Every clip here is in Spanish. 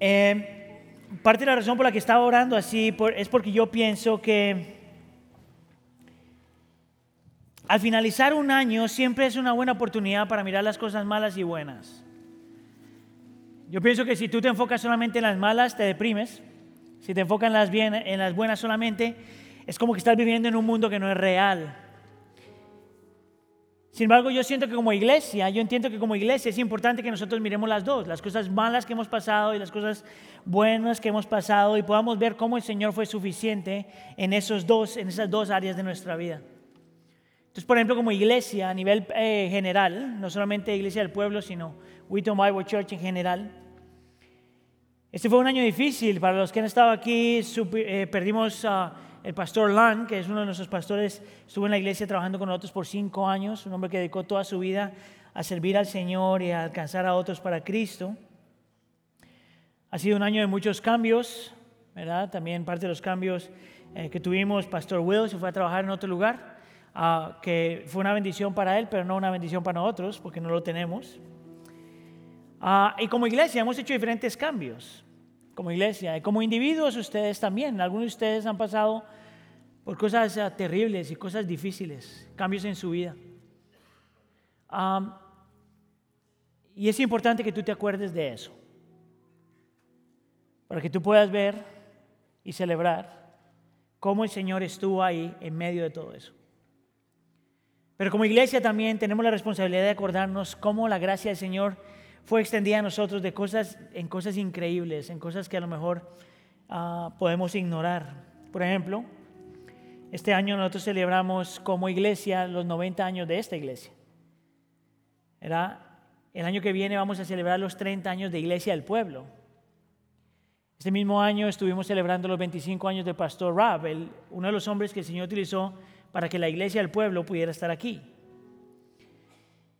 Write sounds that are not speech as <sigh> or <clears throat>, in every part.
Eh, parte de la razón por la que estaba orando así es porque yo pienso que al finalizar un año siempre es una buena oportunidad para mirar las cosas malas y buenas. Yo pienso que si tú te enfocas solamente en las malas, te deprimes. Si te enfocas en las, bien, en las buenas solamente, es como que estás viviendo en un mundo que no es real. Sin embargo, yo siento que como iglesia, yo entiendo que como iglesia es importante que nosotros miremos las dos, las cosas malas que hemos pasado y las cosas buenas que hemos pasado y podamos ver cómo el Señor fue suficiente en esos dos, en esas dos áreas de nuestra vida. Entonces, por ejemplo, como iglesia a nivel eh, general, no solamente iglesia del pueblo, sino Wheaton Bible Church en general, este fue un año difícil para los que han estado aquí. Eh, perdimos a el pastor Lang, que es uno de nuestros pastores, estuvo en la iglesia trabajando con nosotros por cinco años, un hombre que dedicó toda su vida a servir al Señor y a alcanzar a otros para Cristo. Ha sido un año de muchos cambios, ¿verdad? También parte de los cambios eh, que tuvimos, Pastor Will se fue a trabajar en otro lugar, ah, que fue una bendición para él, pero no una bendición para nosotros, porque no lo tenemos. Ah, y como iglesia hemos hecho diferentes cambios como iglesia. Y como individuos ustedes también. Algunos de ustedes han pasado por cosas ah, terribles y cosas difíciles, cambios en su vida. y es importante que tú te acuerdes de eso. Para que tú puedas ver y celebrar cómo el Señor estuvo ahí en medio de todo eso. Pero como iglesia también tenemos la responsabilidad de acordarnos cómo la gracia del Señor fue extendida a nosotros de cosas, en cosas increíbles, en cosas que a lo mejor ah, podemos ignorar. Por ejemplo, este año nosotros celebramos como iglesia los 90 años de esta iglesia. Era, el año que viene vamos a celebrar los 30 años de Iglesia del Pueblo. Este mismo año estuvimos celebrando los 25 años de Pastor Rab, uno de los hombres que el Señor utilizó para que la Iglesia del Pueblo pudiera estar aquí.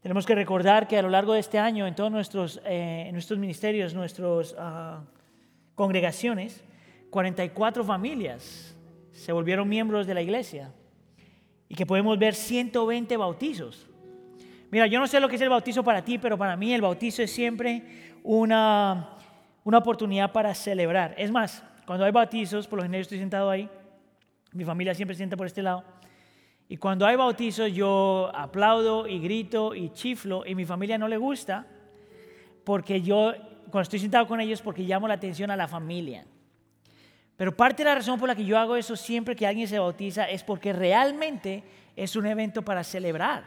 Tenemos que recordar que a lo largo de este año, en todos nuestros, eh, nuestros ministerios, nuestras ah, congregaciones, 44 familias se volvieron miembros de la iglesia y que podemos ver 120 bautizos. Mira, yo no sé lo que es el bautizo para ti, pero para mí el bautizo es siempre una, una oportunidad para celebrar. Es más, cuando hay bautizos, por lo general estoy sentado ahí, mi familia siempre sienta por este lado, y cuando hay bautizos yo aplaudo y grito y chiflo y mi familia no le gusta porque yo, cuando estoy sentado con ellos, porque llamo la atención a la familia. Pero parte de la razón por la que yo hago eso siempre que alguien se bautiza es porque realmente es un evento para celebrar.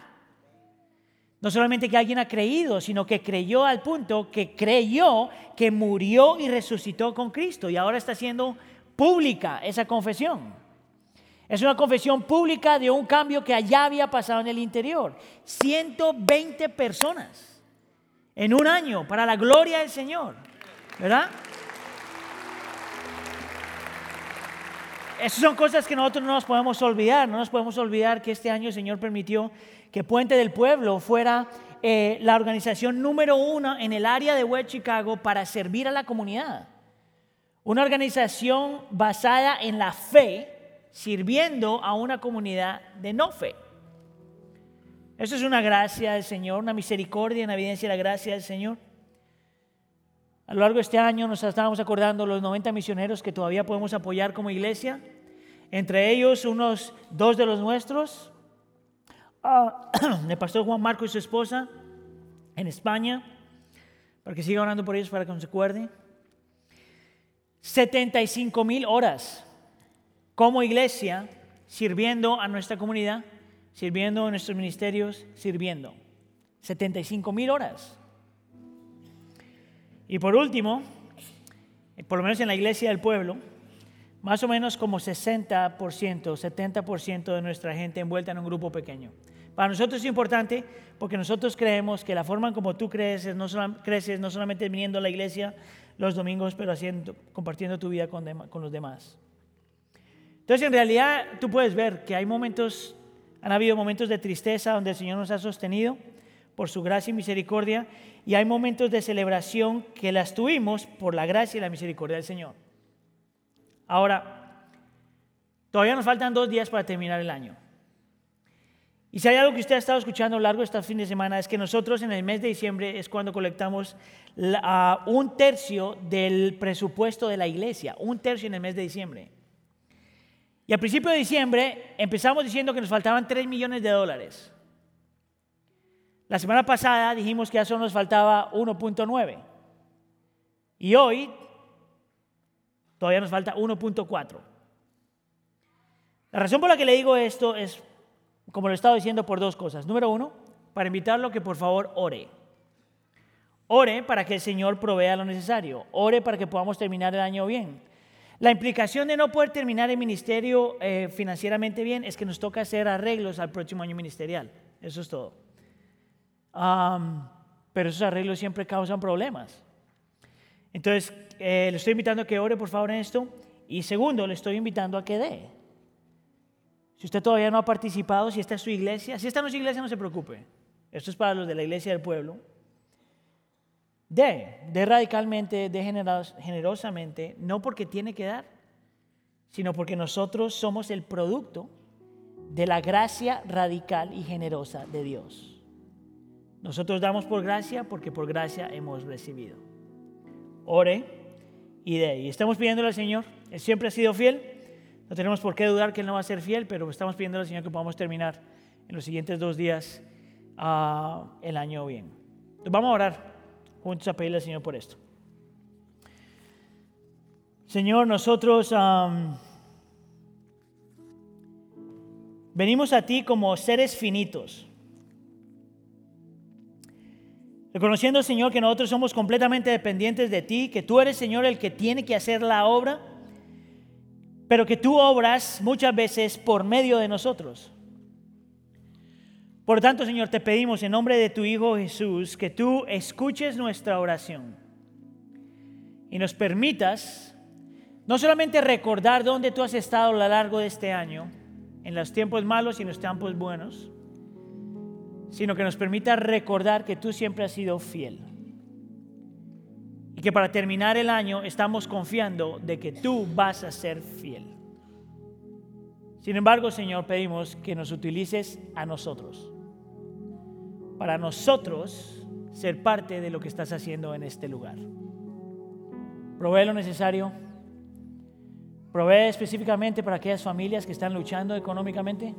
No solamente que alguien ha creído, sino que creyó al punto que creyó que murió y resucitó con Cristo y ahora está haciendo pública esa confesión. Es una confesión pública de un cambio que allá había pasado en el interior. 120 personas en un año para la gloria del Señor. ¿Verdad? Esas son cosas que nosotros no nos podemos olvidar. No nos podemos olvidar que este año el Señor permitió que Puente del Pueblo fuera eh, la organización número uno en el área de West Chicago para servir a la comunidad. Una organización basada en la fe sirviendo a una comunidad de no fe. Eso es una gracia del Señor, una misericordia, una evidencia de la gracia del Señor. A lo largo de este año nos estábamos acordando los 90 misioneros que todavía podemos apoyar como iglesia, entre ellos unos dos de los nuestros, ah, <clears throat> el pastor Juan Marco y su esposa en España, para que siga orando por ellos para que nos acuerde. 75 mil horas como iglesia, sirviendo a nuestra comunidad, sirviendo a nuestros ministerios, sirviendo. 75 mil horas. Y por último, por lo menos en la iglesia del pueblo, más o menos como 60%, 70% de nuestra gente envuelta en un grupo pequeño. Para nosotros es importante porque nosotros creemos que la forma en como tú creces no, creces, no solamente viniendo a la iglesia los domingos, pero haciendo, compartiendo tu vida con, con los demás. Entonces, en realidad, tú puedes ver que hay momentos, han habido momentos de tristeza donde el Señor nos ha sostenido por su gracia y misericordia, y hay momentos de celebración que las tuvimos por la gracia y la misericordia del Señor. Ahora, todavía nos faltan dos días para terminar el año. Y si hay algo que usted ha estado escuchando a lo largo de este fin de semana es que nosotros en el mes de diciembre es cuando colectamos un tercio del presupuesto de la iglesia, un tercio en el mes de diciembre. Y al principio de diciembre empezamos diciendo que nos faltaban 3 millones de dólares. La semana pasada dijimos que ya solo nos faltaba 1.9. Y hoy todavía nos falta 1.4. La razón por la que le digo esto es, como lo he estado diciendo, por dos cosas. Número uno, para invitarlo que por favor ore. Ore para que el Señor provea lo necesario. Ore para que podamos terminar el año bien. La implicación de no poder terminar el ministerio eh, financieramente bien es que nos toca hacer arreglos al próximo año ministerial. Eso es todo. pero esos arreglos siempre causan problemas. Entonces, eh, le estoy invitando a que ore por favor en esto. Y segundo, le estoy invitando a que dé. Si usted todavía no ha participado, si esta es su iglesia, si esta no es su iglesia, no se preocupe. Esto es para los de la iglesia del pueblo. De, de radicalmente, de generosamente, no porque tiene que dar, sino porque nosotros somos el producto de la gracia radical y generosa de Dios. Nosotros damos por gracia porque por gracia hemos recibido. Ore y de. Y estamos pidiéndole al Señor, Él siempre ha sido fiel no tenemos por qué dudar que Él no va a ser fiel, pero estamos pidiendo al Señor que podamos terminar en los siguientes dos días uh, el año bien. Vamos a orar juntos a pedirle al Señor por esto. Señor, nosotros venimos a ti como seres finitos. Reconociendo, Señor, que nosotros somos completamente dependientes de ti, que tú eres, Señor, el que tiene que hacer la obra pero que tú obras muchas veces por medio de nosotros. Por tanto, Señor, te pedimos en nombre de tu Hijo Jesús que tú escuches nuestra oración y nos permitas no solamente recordar dónde tú has estado a lo largo de este año, en los tiempos malos y en los tiempos buenos, sino que nos permita recordar que tú siempre has sido fiel. Y que para terminar el año estamos confiando de que tú vas a ser fiel. Sin embargo, Señor, pedimos que nos utilices a nosotros. Para nosotros ser parte de lo que estás haciendo en este lugar. Provee lo necesario. Provee específicamente para aquellas familias que están luchando económicamente.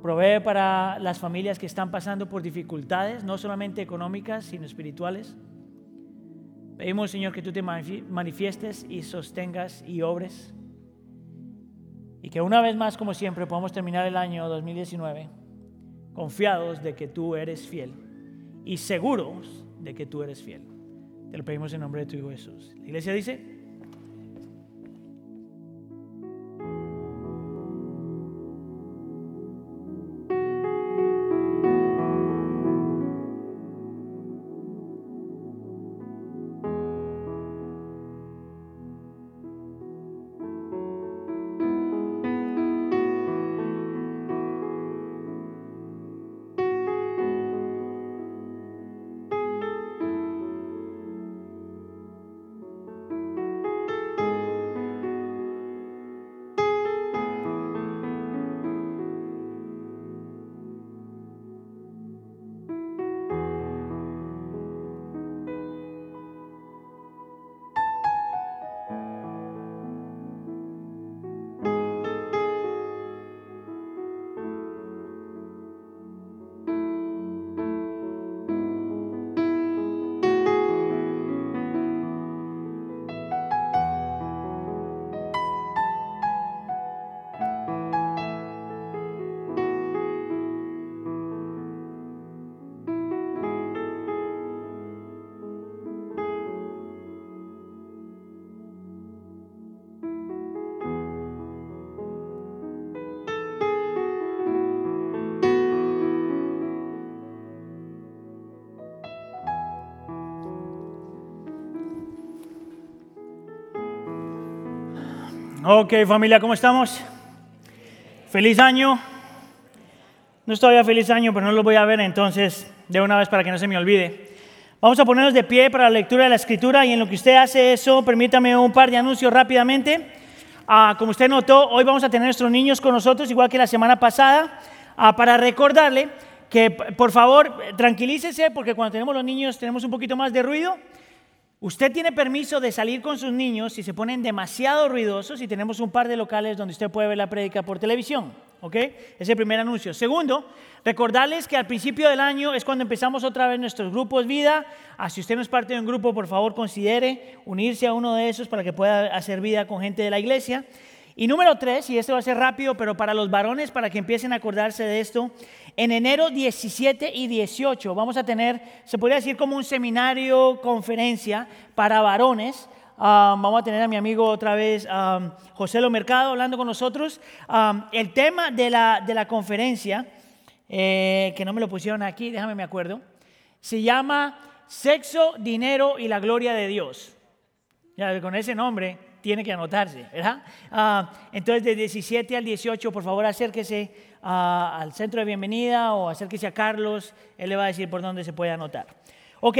Provee para las familias que están pasando por dificultades, no solamente económicas, sino espirituales. Pedimos, Señor, que tú te manifiestes y sostengas y obres. Y que una vez más, como siempre, podamos terminar el año 2019 confiados de que tú eres fiel y seguros de que tú eres fiel. Te lo pedimos en nombre de tu Hijo Jesús. La iglesia dice... Ok, familia, ¿cómo estamos? Feliz año. No estoy todavía feliz año, pero no lo voy a ver entonces de una vez para que no se me olvide. Vamos a ponernos de pie para la lectura de la escritura y en lo que usted hace eso, permítame un par de anuncios rápidamente. Ah, como usted notó, hoy vamos a tener nuestros niños con nosotros, igual que la semana pasada. ah, para recordarle que por favor tranquilícese porque cuando tenemos los niños tenemos un poquito más de ruido. Usted tiene permiso de salir con sus niños si se ponen demasiado ruidosos y tenemos un par de locales donde usted puede ver la prédica por televisión. ¿Ok? Es el primer anuncio. Segundo, recordarles que al principio del año es cuando empezamos otra vez nuestros grupos vida. Ah, si usted no es parte de un grupo, por favor considere unirse a uno de esos para que pueda hacer vida con gente de la iglesia. Y número tres, y esto va a ser rápido, pero para los varones, para que empiecen a acordarse de esto, en enero 17 y 18 vamos a tener, se podría decir como un seminario, conferencia para varones vamos a tener a mi amigo otra vez, José Lo Mercado, hablando con nosotros. el tema de la, de la conferencia, eh, que no me lo pusieron aquí, déjame me acuerdo, se llama Sexo, Dinero y la Gloria de Dios. Ya, con ese nombre tiene que anotarse, ¿verdad? entonces, de 17 al 18, por favor, acérquese al centro de bienvenida o acérquese a Carlos, él le va a decir por dónde se puede anotar. Ok,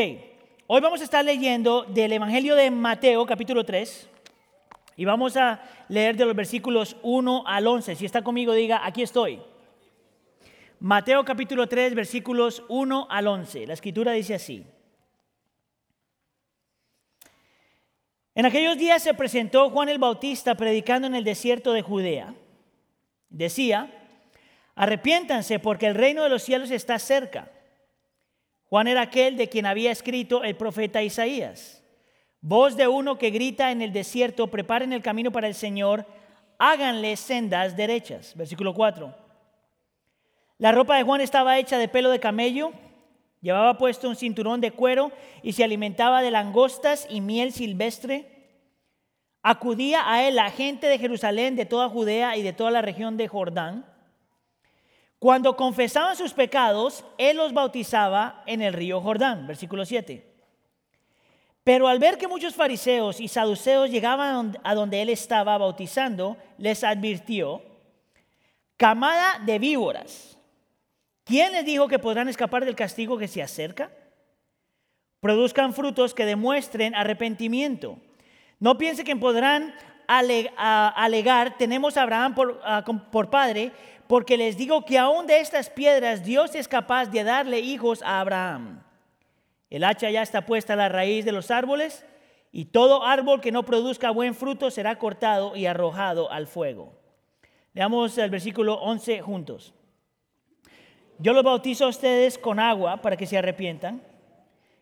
Hoy vamos a estar leyendo del Evangelio de Mateo capítulo 3 y vamos a leer de los versículos 1 al 11. Si está conmigo, diga, aquí estoy. Mateo capítulo 3 versículos 1 al 11. La escritura dice así. En aquellos días se presentó Juan el Bautista predicando en el desierto de Judea. Decía, arrepiéntanse porque el reino de los cielos está cerca. Juan era aquel de quien había escrito el profeta Isaías. Voz de uno que grita en el desierto, preparen el camino para el Señor, háganle sendas derechas. Versículo 4. La ropa de Juan estaba hecha de pelo de camello, llevaba puesto un cinturón de cuero y se alimentaba de langostas y miel silvestre. Acudía a él la gente de Jerusalén, de toda Judea y de toda la región de Jordán cuando confesaban sus pecados, Él los bautizaba en el río Jordán, versículo 7. Pero al ver que muchos fariseos y saduceos llegaban a donde Él estaba bautizando, les advirtió, camada de víboras, ¿quién les dijo que podrán escapar del castigo que se acerca? Produzcan frutos que demuestren arrepentimiento. No piense que podrán alegar, tenemos a Abraham por, padre, porque les digo que aún de estas piedras Dios es capaz de darle hijos a Abraham. El hacha ya está puesta a la raíz de los árboles, y todo árbol que no produzca buen fruto será cortado y arrojado al fuego. Leamos el versículo 11 juntos. Yo los bautizo a ustedes con agua para que se arrepientan,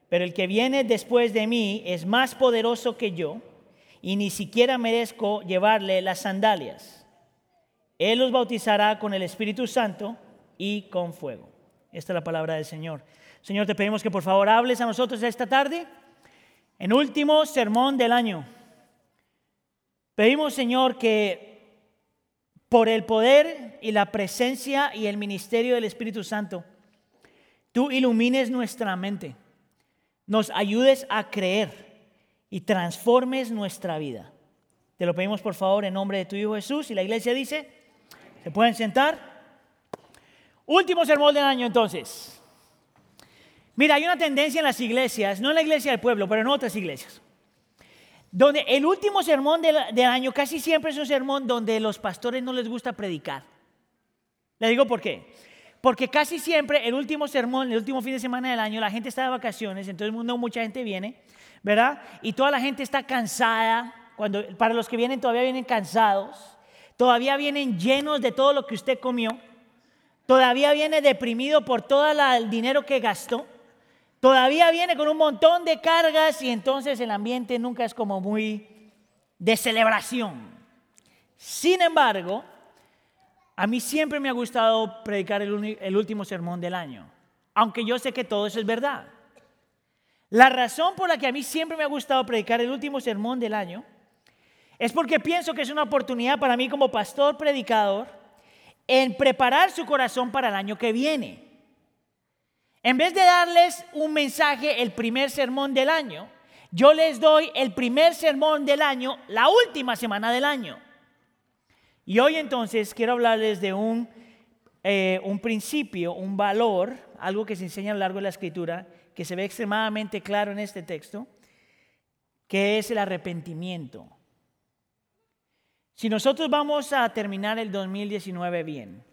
pero el que viene después de mí es más poderoso que yo, y ni siquiera merezco llevarle las sandalias. Él los bautizará con el Espíritu Santo y con fuego. Esta es la palabra del Señor. Señor, te pedimos que por favor hables a nosotros esta tarde, en último sermón del año. Pedimos, Señor, que por el poder y la presencia y el ministerio del Espíritu Santo, tú ilumines nuestra mente, nos ayudes a creer y transformes nuestra vida. Te lo pedimos por favor en nombre de tu Hijo Jesús y la iglesia dice, ¿Se pueden sentar? Último sermón del año entonces. Mira, hay una tendencia en las iglesias, no en la iglesia del pueblo, pero en otras iglesias, donde el último sermón del, año casi siempre es un sermón donde los pastores no les gusta predicar. Le digo por qué. Porque casi siempre el último sermón, el último fin de semana del año, la gente está de vacaciones, entonces mundo mucha gente viene, ¿verdad? Y toda la gente está cansada, cuando, para los que vienen todavía vienen cansados todavía vienen llenos de todo lo que usted comió, todavía viene deprimido por todo el dinero que gastó, todavía viene con un montón de cargas y entonces el ambiente nunca es como muy de celebración. Sin embargo, a mí siempre me ha gustado predicar el, último sermón del año, aunque yo sé que todo eso es verdad. La razón por la que a mí siempre me ha gustado predicar el último sermón del año es porque pienso que es una oportunidad para mí como pastor predicador en preparar su corazón para el año que viene. En vez de darles un mensaje el primer sermón del año, yo les doy el primer sermón del año, la última semana del año. Y hoy entonces quiero hablarles de un, eh, un principio, un valor, algo que se enseña a lo largo de la escritura, que se ve extremadamente claro en este texto, que es el arrepentimiento. Si nosotros vamos a terminar el 2019 bien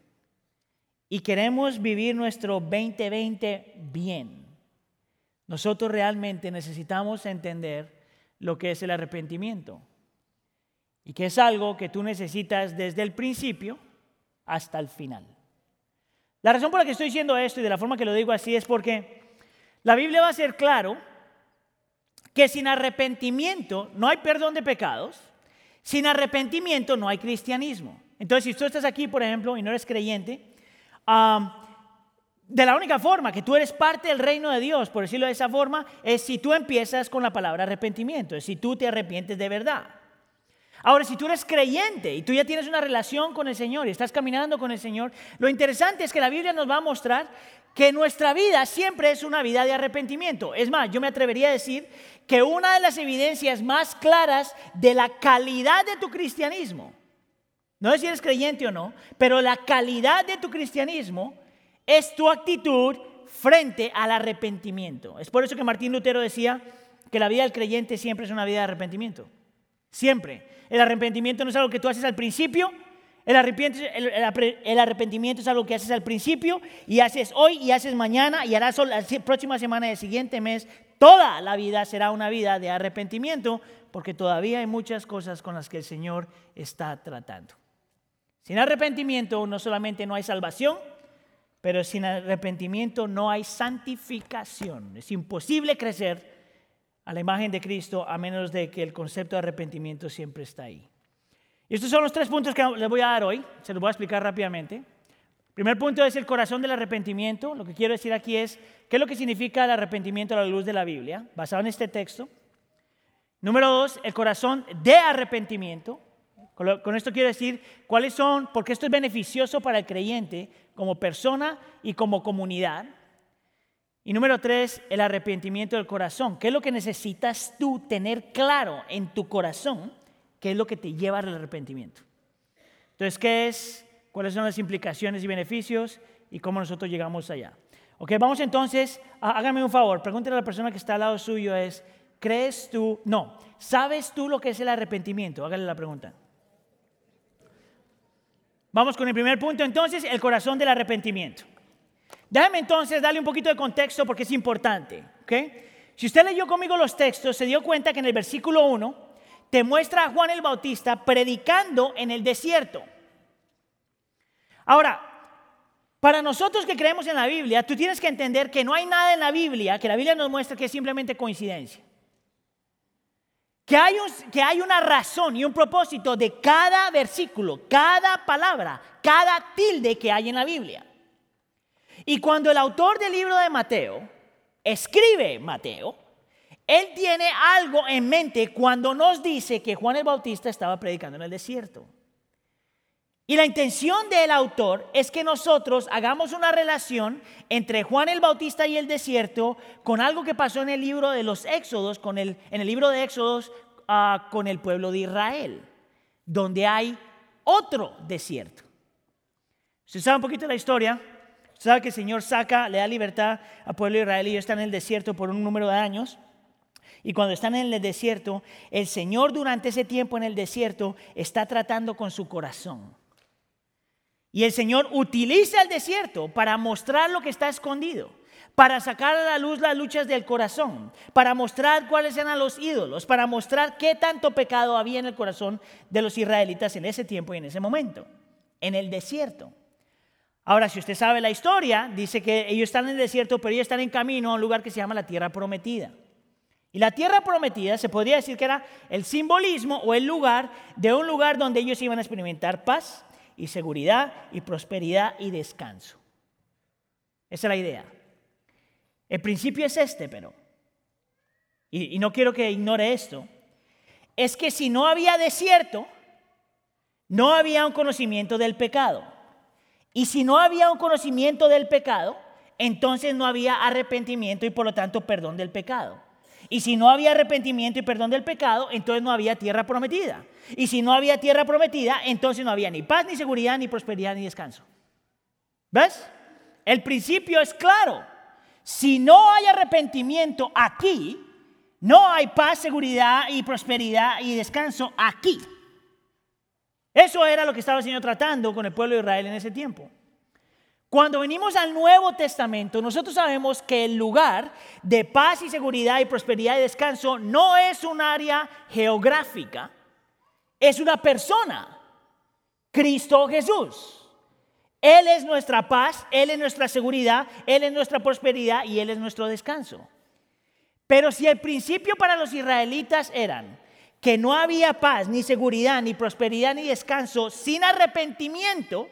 y queremos vivir nuestro 2020 bien, nosotros realmente necesitamos entender lo que es el arrepentimiento y que es algo que tú necesitas desde el principio hasta el final. La razón por la que estoy diciendo esto y de la forma que lo digo así es porque la Biblia va a ser claro que sin arrepentimiento no hay perdón de pecados, sin arrepentimiento no hay cristianismo. Entonces, si tú estás aquí, por ejemplo, y no eres creyente, de la única forma que tú eres parte del reino de Dios, por decirlo de esa forma, es si tú empiezas con la palabra arrepentimiento, es si tú te arrepientes de verdad. Ahora, si tú eres creyente y tú ya tienes una relación con el Señor y estás caminando con el Señor, lo interesante es que la Biblia nos va a mostrar que nuestra vida siempre es una vida de arrepentimiento. Es más, yo me atrevería a decir que una de las evidencias más claras de la calidad de tu cristianismo, no es si eres creyente o no, pero la calidad de tu cristianismo es tu actitud frente al arrepentimiento. Es por eso que Martín Lutero decía que la vida del creyente siempre es una vida de arrepentimiento. Siempre. El arrepentimiento no es algo que tú haces al principio. El arrepentimiento, es algo que haces al principio y haces hoy y haces mañana y harás la próxima semana del siguiente mes. Toda la vida será una vida de arrepentimiento porque todavía hay muchas cosas con las que el Señor está tratando. Sin arrepentimiento no solamente no hay salvación, pero sin arrepentimiento no hay santificación. Es imposible crecer a la imagen de Cristo a menos de que el concepto de arrepentimiento siempre está ahí. Y estos son los tres puntos que les voy a dar hoy, se los voy a explicar rápidamente. El primer punto es el corazón del arrepentimiento. Lo que quiero decir aquí es qué es lo que significa el arrepentimiento a la luz de la Biblia, basado en este texto. Número dos, el corazón de arrepentimiento. Con esto quiero decir cuáles son, porque esto es beneficioso para el creyente como persona y como comunidad. Y número tres, el arrepentimiento del corazón. ¿Qué es lo que necesitas tú tener claro en tu corazón? ¿Qué es lo que te lleva al arrepentimiento? Entonces, ¿qué es? ¿Cuáles son las implicaciones y beneficios? ¿Y cómo nosotros llegamos allá? Ok, vamos entonces, hágame un favor, pregúntale a la persona que está al lado suyo es, ¿crees tú? No, ¿sabes tú lo que es el arrepentimiento? Hágale la pregunta. Vamos con el primer punto entonces, el corazón del arrepentimiento. Déjame entonces darle un poquito de contexto porque es importante. Si usted leyó conmigo los textos, se dio cuenta que en el versículo 1 te muestra a Juan el Bautista predicando en el desierto. Ahora, para nosotros que creemos en la Biblia, tú tienes que entender que no hay nada en la Biblia que la Biblia nos muestra que es simplemente coincidencia. Que hay, que hay una razón y un propósito de cada versículo, cada palabra, cada tilde que hay en la Biblia. Y cuando el autor del libro de Mateo escribe Mateo, él tiene algo en mente cuando nos dice que Juan el Bautista estaba predicando en el desierto. Y la intención del autor es que nosotros hagamos una relación entre Juan el Bautista y el desierto con algo que pasó en el libro de los Éxodos, con el, en el libro de Éxodos ah, con el pueblo de Israel, donde hay otro desierto. ¿Usted sabe un poquito de la historia? sabe que el Señor saca, le da libertad al pueblo de Israel y ellos están en el desierto por un número de años. Y cuando están en el desierto, el Señor durante ese tiempo en el desierto está tratando con su corazón. Y el Señor utiliza el desierto para mostrar lo que está escondido, para sacar a la luz las luchas del corazón, para mostrar cuáles eran los ídolos, para mostrar qué tanto pecado había en el corazón de los israelitas en ese tiempo y en ese momento, en el desierto. Ahora, si usted sabe la historia, dice que ellos están en el desierto, pero ellos están en camino a un lugar que se llama la tierra prometida. Y la tierra prometida se podría decir que era el simbolismo o el lugar de un lugar donde ellos iban a experimentar paz y seguridad y prosperidad y descanso. Esa es la idea. El principio es este, pero, y, y no quiero que ignore esto, es que si no había desierto, no había un conocimiento del pecado. Y si no había un conocimiento del pecado, entonces no había arrepentimiento y por lo tanto perdón del pecado. Y si no había arrepentimiento y perdón del pecado, entonces no había tierra prometida. Y si no había tierra prometida, entonces no había ni paz, ni seguridad, ni prosperidad, ni descanso. ¿Ves? El principio es claro. Si no hay arrepentimiento aquí, no hay paz, seguridad y prosperidad y descanso aquí. Eso era lo que estaba el Señor tratando con el pueblo de Israel en ese tiempo. Cuando venimos al Nuevo Testamento, nosotros sabemos que el lugar de paz y seguridad y prosperidad y descanso no es un área geográfica, es una persona, Cristo Jesús. Él es nuestra paz, Él es nuestra seguridad, Él es nuestra prosperidad y Él es nuestro descanso. Pero si el principio para los israelitas eran que no había paz, ni seguridad, ni prosperidad, ni descanso sin arrepentimiento,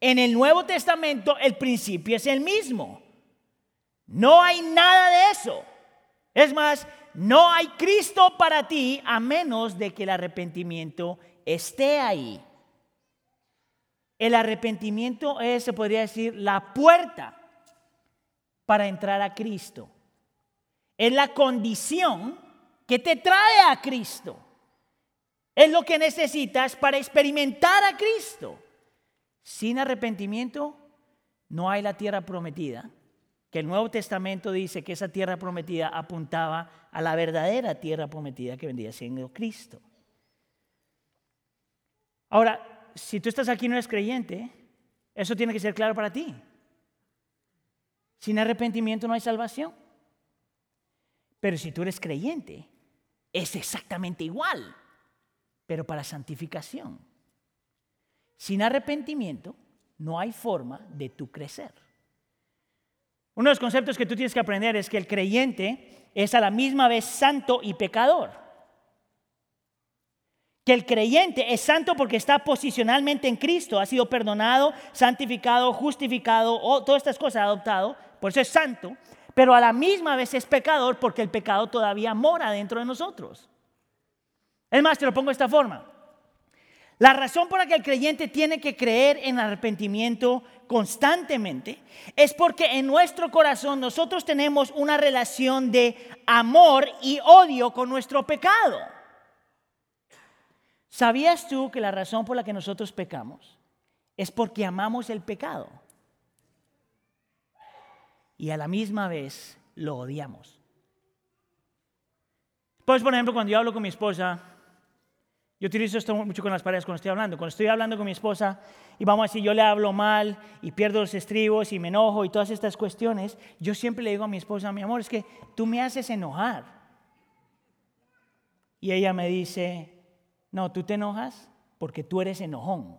en el Nuevo Testamento el principio es el mismo. No hay nada de eso. Es más, no hay Cristo para ti a menos de que el arrepentimiento esté ahí. El arrepentimiento es, se podría decir, la puerta para entrar a Cristo. Es la condición que te trae a Cristo. Es lo que necesitas para experimentar a Cristo. Sin arrepentimiento no hay la tierra prometida, que el Nuevo Testamento dice que esa tierra prometida apuntaba a la verdadera tierra prometida que vendría siendo Cristo. Ahora, si tú estás aquí y no eres creyente, eso tiene que ser claro para ti. Sin arrepentimiento no hay salvación. Pero si tú eres creyente, es exactamente igual, pero para santificación. Sin arrepentimiento no hay forma de tu crecer. Uno de los conceptos que tú tienes que aprender es que el creyente es a la misma vez santo y pecador. Que el creyente es santo porque está posicionalmente en Cristo, ha sido perdonado, santificado, justificado, o todas estas cosas adoptado, por eso es santo, pero a la misma vez es pecador porque el pecado todavía mora dentro de nosotros. Es más, te lo pongo de esta forma. La razón por la que el creyente tiene que creer en arrepentimiento constantemente es porque en nuestro corazón nosotros tenemos una relación de amor y odio con nuestro pecado. ¿Sabías tú que la razón por la que nosotros pecamos es porque amamos el pecado? Y a la misma vez lo odiamos. Pues, por ejemplo, cuando yo hablo con mi esposa, yo utilizo esto mucho con las parejas cuando estoy hablando. Cuando estoy hablando con mi esposa y vamos a yo le hablo mal y pierdo los estribos y me enojo y todas estas cuestiones, yo siempre le digo a mi esposa, mi amor, es que tú me haces enojar. Y ella me dice, no, tú te enojas porque tú eres enojón.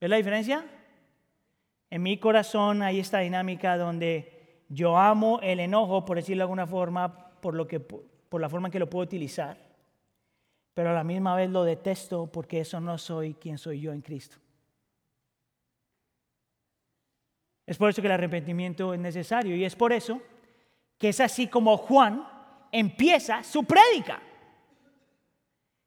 ¿Ves la diferencia? En mi corazón hay esta dinámica donde yo amo el enojo, por decirlo de alguna forma, por lo que por la forma en que lo puedo utilizar, pero a la misma vez lo detesto porque eso no soy quien soy yo en Cristo. Es por eso que el arrepentimiento es necesario y es por eso que es así como Juan empieza su prédica.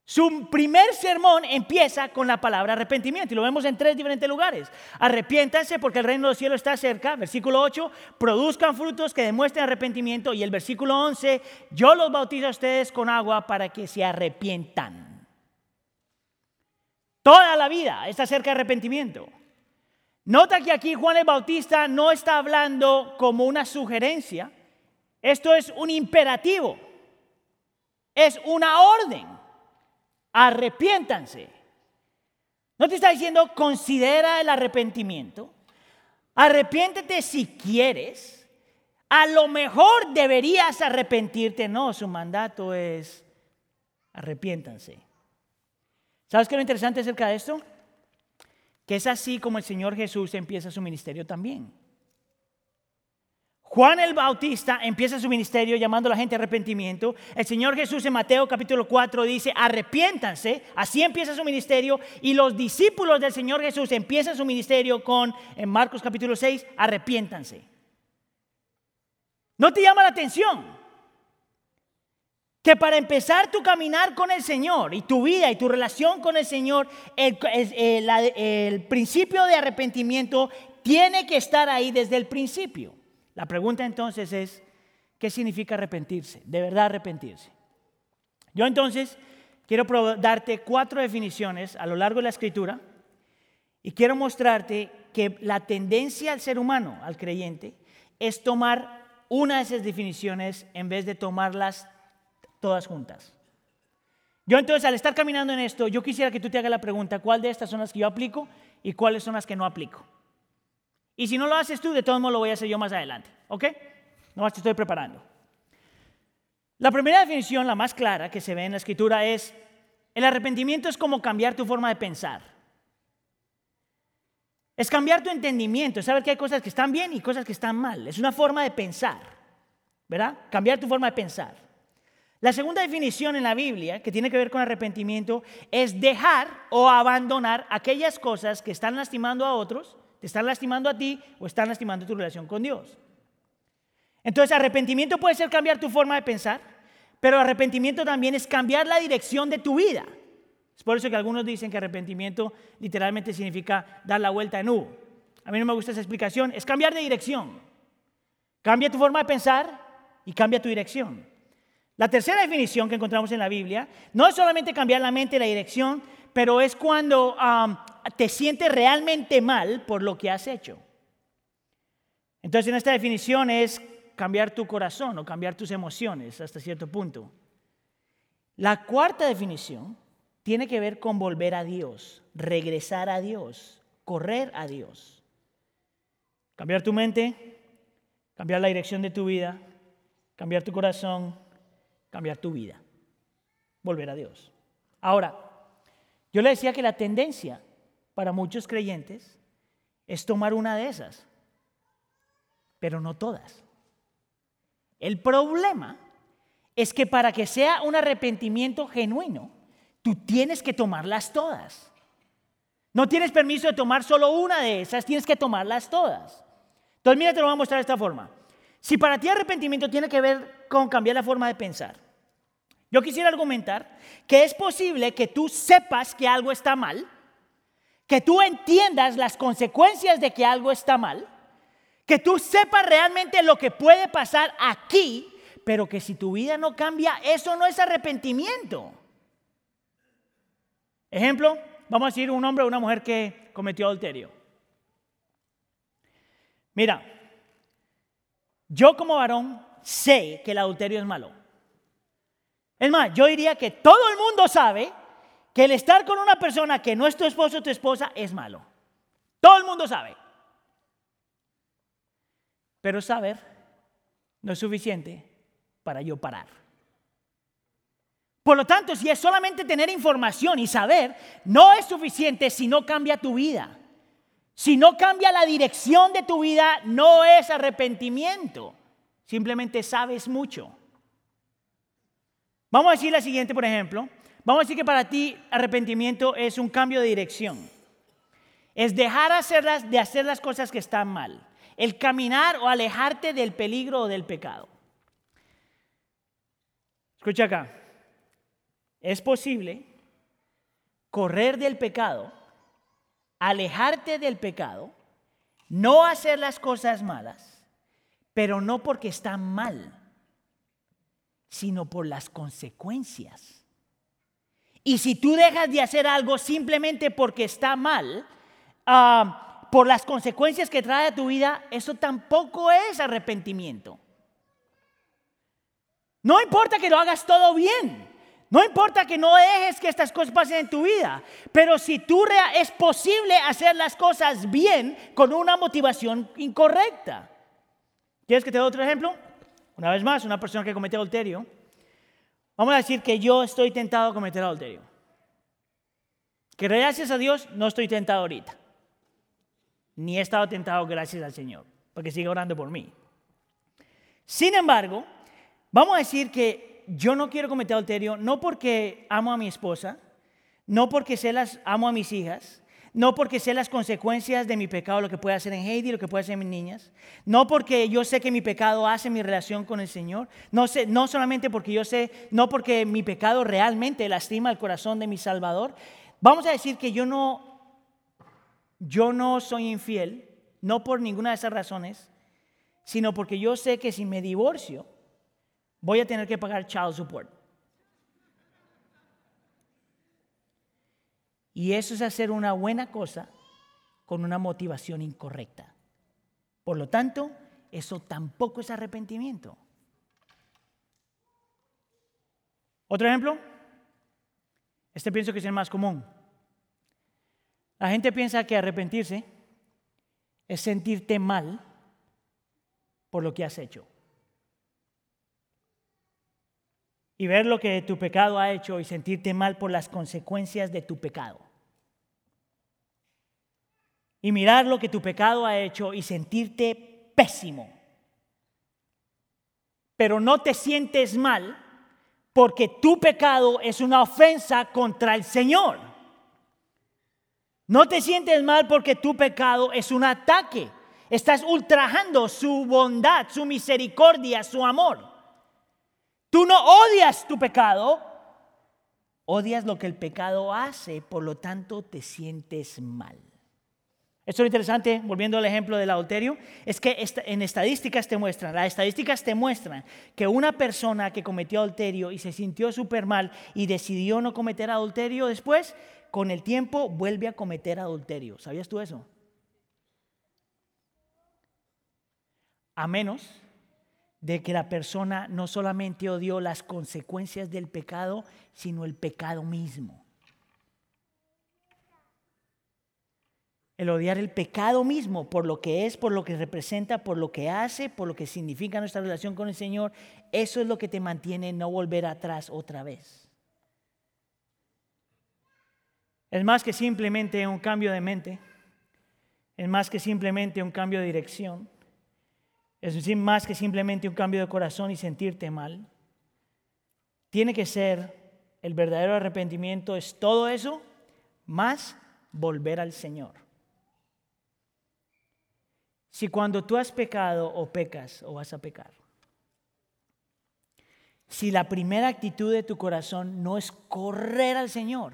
Su primer sermón empieza con la palabra arrepentimiento y lo vemos en tres diferentes lugares. Arrepiéntanse porque el reino del cielo está cerca. Versículo 8, produzcan frutos que demuestren arrepentimiento. Y el versículo 11, yo los bautizo a ustedes con agua para que se arrepientan. Toda la vida está cerca de arrepentimiento. Nota que aquí Juan el Bautista no está hablando como una sugerencia. Esto es un imperativo. Es una orden arrepiéntanse. No te está diciendo considera el arrepentimiento. Arrepiéntete si quieres. A lo mejor deberías arrepentirte. No, su mandato es arrepiéntanse. ¿Sabes qué es lo interesante acerca de esto? Que es así como el Señor Jesús empieza su ministerio también. Juan el Bautista empieza su ministerio llamando a la gente a arrepentimiento. El Señor Jesús en Mateo capítulo 4 dice, arrepiéntanse. Así empieza su ministerio. Y los discípulos del Señor Jesús empiezan su ministerio con, en Marcos capítulo 6, arrepiéntanse. ¿No te llama la atención? Que para empezar tu caminar con el Señor y tu vida y tu relación con el Señor, el, el principio de arrepentimiento tiene que estar ahí desde el principio. La pregunta entonces es, ¿qué significa arrepentirse? De verdad arrepentirse. Yo entonces quiero darte cuatro definiciones a lo largo de la escritura y quiero mostrarte que la tendencia al ser humano, al creyente, es tomar una de esas definiciones en vez de tomarlas todas juntas. Yo entonces al estar caminando en esto, yo quisiera que tú te hagas la pregunta, ¿cuál de estas son las que yo aplico y cuáles son las que no aplico? Y si no lo haces tú, de todos modos lo voy a hacer yo más adelante, ¿ok? No te estoy preparando. La primera definición, la más clara que se ve en la escritura es, el arrepentimiento es como cambiar tu forma de pensar. Es cambiar tu entendimiento, es saber que hay cosas que están bien y cosas que están mal. Es una forma de pensar, ¿verdad? Cambiar tu forma de pensar. La segunda definición en la Biblia, que tiene que ver con arrepentimiento, es dejar o abandonar aquellas cosas que están lastimando a otros, te están lastimando a ti o están lastimando tu relación con Dios. Entonces, arrepentimiento puede ser cambiar tu forma de pensar, pero arrepentimiento también es cambiar la dirección de tu vida. Es por eso que algunos dicen que arrepentimiento literalmente significa dar la vuelta en U. A mí no me gusta esa explicación, es cambiar de dirección. Cambia tu forma de pensar y cambia tu dirección. La tercera definición que encontramos en la Biblia no es solamente cambiar la mente y la dirección, pero es cuando te sientes realmente mal por lo que has hecho. Entonces en esta definición es cambiar tu corazón o cambiar tus emociones hasta cierto punto. La cuarta definición tiene que ver con volver a Dios, regresar a Dios, correr a Dios. Cambiar tu mente, cambiar la dirección de tu vida, cambiar tu corazón, cambiar tu vida, volver a Dios. Ahora, yo le decía que la tendencia para muchos creyentes es tomar una de esas, pero no todas. El problema es que para que sea un arrepentimiento genuino, tú tienes que tomarlas todas. No tienes permiso de tomar solo una de esas, tienes que tomarlas todas. Entonces, mira, te lo voy a mostrar de esta forma. Si para ti arrepentimiento tiene que ver con cambiar la forma de pensar, yo quisiera argumentar que es posible que tú sepas que algo está mal, que tú entiendas las consecuencias de que algo está mal, que tú sepas realmente lo que puede pasar aquí, pero que si tu vida no cambia, eso no es arrepentimiento. Ejemplo, vamos a decir un hombre o una mujer que cometió adulterio. Mira, yo como varón sé que el adulterio es malo. Es más, yo diría que todo el mundo sabe que el estar con una persona que no es tu esposo o tu esposa es malo. Todo el mundo sabe. Pero saber no es suficiente para yo parar. Por lo tanto, si es solamente tener información y saber, no es suficiente si no cambia tu vida. Si no cambia la dirección de tu vida, no es arrepentimiento. Simplemente sabes mucho. Vamos a decir la siguiente, por ejemplo. Vamos a decir que para ti arrepentimiento es un cambio de dirección. Es dejar de hacer las cosas que están mal. El caminar o alejarte del peligro o del pecado. Escucha acá. Es posible correr del pecado, alejarte del pecado, no hacer las cosas malas, pero no porque está mal, sino por las consecuencias. Y si tú dejas de hacer algo simplemente porque está mal, ah, por las consecuencias que trae a tu vida, eso tampoco es arrepentimiento. No importa que lo hagas todo bien. No importa que no dejes que estas cosas pasen en tu vida, pero si tú es posible hacer las cosas bien con una motivación incorrecta. ¿Quieres que te dé otro ejemplo? Una vez más, una persona que comete adulterio. Vamos a decir que yo estoy tentado a cometer adulterio. Que gracias a Dios no estoy tentado ahorita. Ni he estado tentado gracias al Señor, porque sigue orando por mí. Sin embargo, vamos a decir que yo no quiero cometer adulterio no porque amo a mi esposa, no porque sé las, amo a mis hijas, no porque sé las consecuencias de mi pecado, lo que puede hacer en Heidi, lo que puede hacer en mis niñas, no porque yo sé que mi pecado hace mi relación con el Señor, no, sé, no solamente porque yo sé, no porque mi pecado realmente lastima el corazón de mi Salvador. Vamos a decir que yo no, yo no soy infiel, no por ninguna de esas razones, sino porque yo sé que si me divorcio, voy a tener que pagar child support. Y eso es hacer una buena cosa con una motivación incorrecta. Por lo tanto, eso tampoco es arrepentimiento. Otro ejemplo, Este pienso que es el más común. La gente piensa que arrepentirse es sentirte mal por lo que has hecho. Y ver lo que tu pecado ha hecho y sentirte mal por las consecuencias de tu pecado. Y mirar lo que tu pecado ha hecho y sentirte pésimo. Pero no te sientes mal porque tu pecado es una ofensa contra el Señor. No te sientes mal porque tu pecado es un ataque. Estás ultrajando su bondad, su misericordia, su amor. Tú no odias tu pecado, odias lo que el pecado hace, por lo tanto te sientes mal. Esto es lo interesante, volviendo al ejemplo del adulterio, es que en estadísticas te muestran, las estadísticas te muestran que una persona que cometió adulterio y se sintió súper mal y decidió no cometer adulterio después, con el tiempo vuelve a cometer adulterio. ¿Sabías tú eso? A menos de que la persona no solamente odió las consecuencias del pecado, sino el pecado mismo. el odiar el pecado mismo por lo que es, por lo que representa, por lo que hace, por lo que significa nuestra relación con el Señor, eso es lo que te mantiene no volver atrás otra vez. Es más que simplemente un cambio de mente, es más que simplemente un cambio de dirección, es más que simplemente un cambio de corazón y sentirte mal. Tiene que ser el verdadero arrepentimiento, es todo eso, más volver al Señor. Si cuando tú has pecado o pecas o vas a pecar, si la primera actitud de tu corazón no es correr al Señor,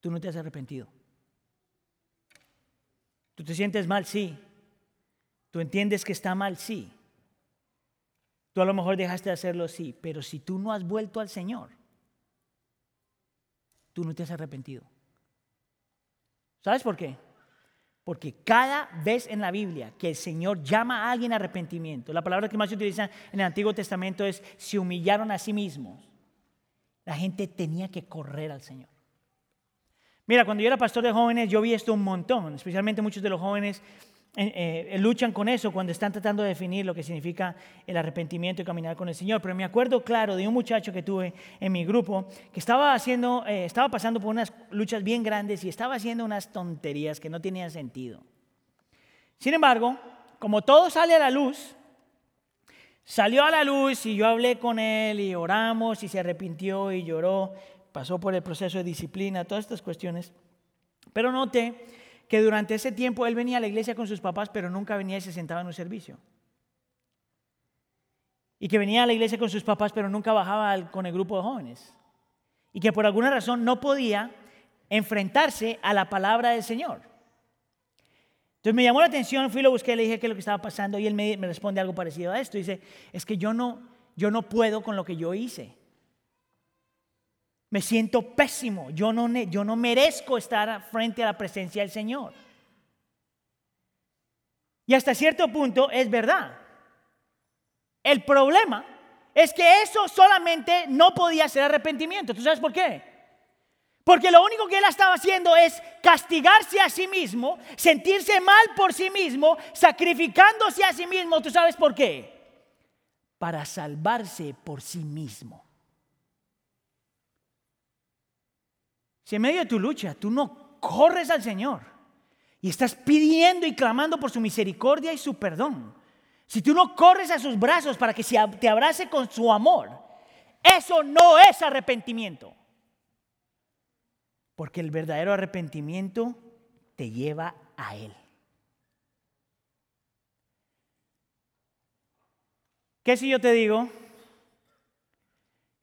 tú no te has arrepentido. Tú te sientes mal, sí. Tú entiendes que está mal, sí. Tú a lo mejor dejaste de hacerlo, sí. Pero si tú no has vuelto al Señor, tú no te has arrepentido. ¿Sabes por qué? Porque cada vez en la Biblia que el Señor llama a alguien arrepentimiento, la palabra que más se utiliza en el Antiguo Testamento es se humillaron a sí mismos. La gente tenía que correr al Señor. Mira, cuando yo era pastor de jóvenes, yo vi esto un montón, especialmente muchos de los jóvenes eh, eh, luchan con eso cuando están tratando de definir lo que significa el arrepentimiento y caminar con el Señor. Pero me acuerdo claro de un muchacho que tuve en mi grupo que estaba haciendo, eh, estaba pasando por unas luchas bien grandes y estaba haciendo unas tonterías que no tenían sentido. Sin embargo, como todo sale a la luz, salió a la luz y yo hablé con él y oramos y se arrepintió y lloró, pasó por el proceso de disciplina, todas estas cuestiones. Pero noté que durante ese tiempo él venía a la iglesia con sus papás, pero nunca venía y se sentaba en un servicio. Y que venía a la iglesia con sus papás, pero nunca bajaba con el grupo de jóvenes. Y que por alguna razón no podía enfrentarse a la palabra del Señor. Entonces me llamó la atención, fui, lo busqué, le dije qué es lo que estaba pasando y él me, responde algo parecido a esto. Dice, es que yo no, yo no puedo con lo que yo hice. Me siento pésimo. Yo no, yo no merezco estar frente a la presencia del Señor. Y hasta cierto punto es verdad. El problema es que eso solamente no podía ser arrepentimiento. ¿Tú sabes por qué? Porque lo único que él estaba haciendo es castigarse a sí mismo, sentirse mal por sí mismo, sacrificándose a sí mismo. ¿Tú sabes por qué? Para salvarse por sí mismo. Si en medio de tu lucha tú no corres al Señor y estás pidiendo y clamando por su misericordia y su perdón, si tú no corres a sus brazos para que te abrace con su amor, eso no es arrepentimiento. Porque el verdadero arrepentimiento te lleva a Él. ¿Qué si yo te digo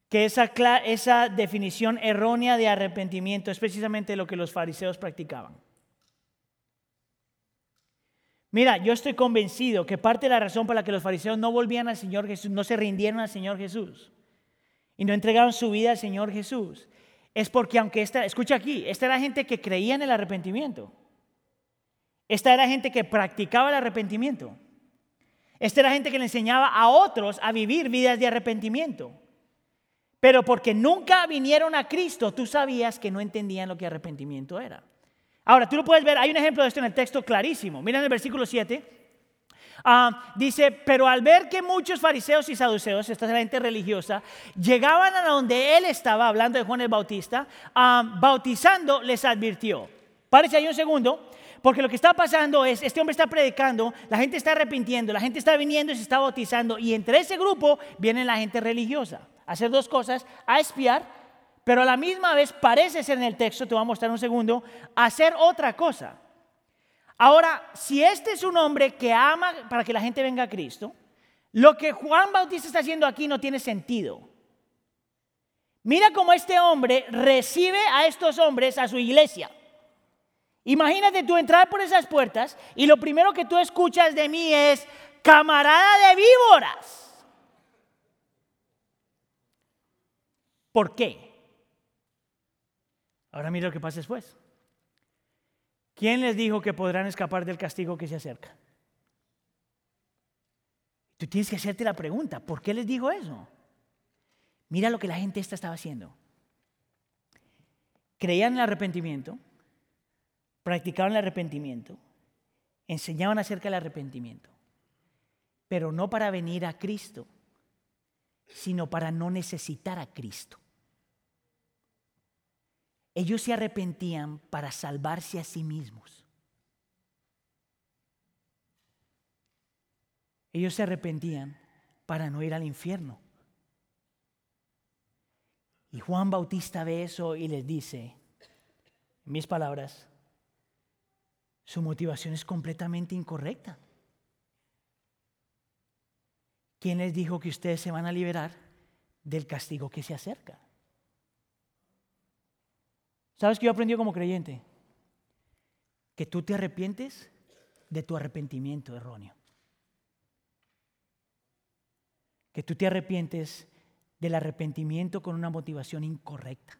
que esa, esa definición errónea de arrepentimiento es precisamente lo que los fariseos practicaban. Mira, yo estoy convencido que parte de la razón por la que los fariseos no volvían al Señor Jesús, no se rindieron al Señor Jesús y no entregaron su vida al Señor Jesús, es porque aunque esta, escucha aquí, esta era gente que creía en el arrepentimiento. Esta era gente que practicaba el arrepentimiento. Esta era gente que le enseñaba a otros a vivir vidas de arrepentimiento. Pero porque nunca vinieron a Cristo, tú sabías que no entendían lo que arrepentimiento era. Ahora, tú lo puedes ver, hay un ejemplo de esto en el texto clarísimo. Mira en el versículo 7. Ah, dice, pero al ver que muchos fariseos y saduceos, esta es la gente religiosa, llegaban a donde él estaba, hablando de Juan el Bautista, bautizando, les advirtió. Párese ahí un segundo, porque lo que está pasando es, este hombre está predicando, la gente está arrepintiendo, la gente está viniendo y se está bautizando, y entre ese grupo viene la gente religiosa hacer dos cosas, a espiar, pero a la misma vez parece ser en el texto, te voy a mostrar un segundo, hacer otra cosa. Ahora, si este es un hombre que ama para que la gente venga a Cristo, lo que Juan Bautista está haciendo aquí no tiene sentido. Mira cómo este hombre recibe a estos hombres a su iglesia. Imagínate tú entrar por esas puertas y lo primero que tú escuchas de mí es, camarada de víboras. ¿Por qué? Ahora mira lo que pasa después. ¿Quién les dijo que podrán escapar del castigo que se acerca? Tú tienes que hacerte la pregunta, ¿por qué les dijo eso? Mira lo que la gente esta estaba haciendo. Creían en el arrepentimiento, practicaban el arrepentimiento, enseñaban acerca del arrepentimiento, pero no para venir a Cristo, sino para no necesitar a Cristo. Ellos se arrepentían para salvarse a sí mismos. Ellos se arrepentían para no ir al infierno. Y Juan Bautista ve eso y les dice, en mis palabras, su motivación es completamente incorrecta. ¿Quién les dijo que ustedes se van a liberar del castigo que se acerca? ¿Sabes qué yo aprendí como creyente? Que tú te arrepientes de tu arrepentimiento erróneo. Que tú te arrepientes del arrepentimiento con una motivación incorrecta.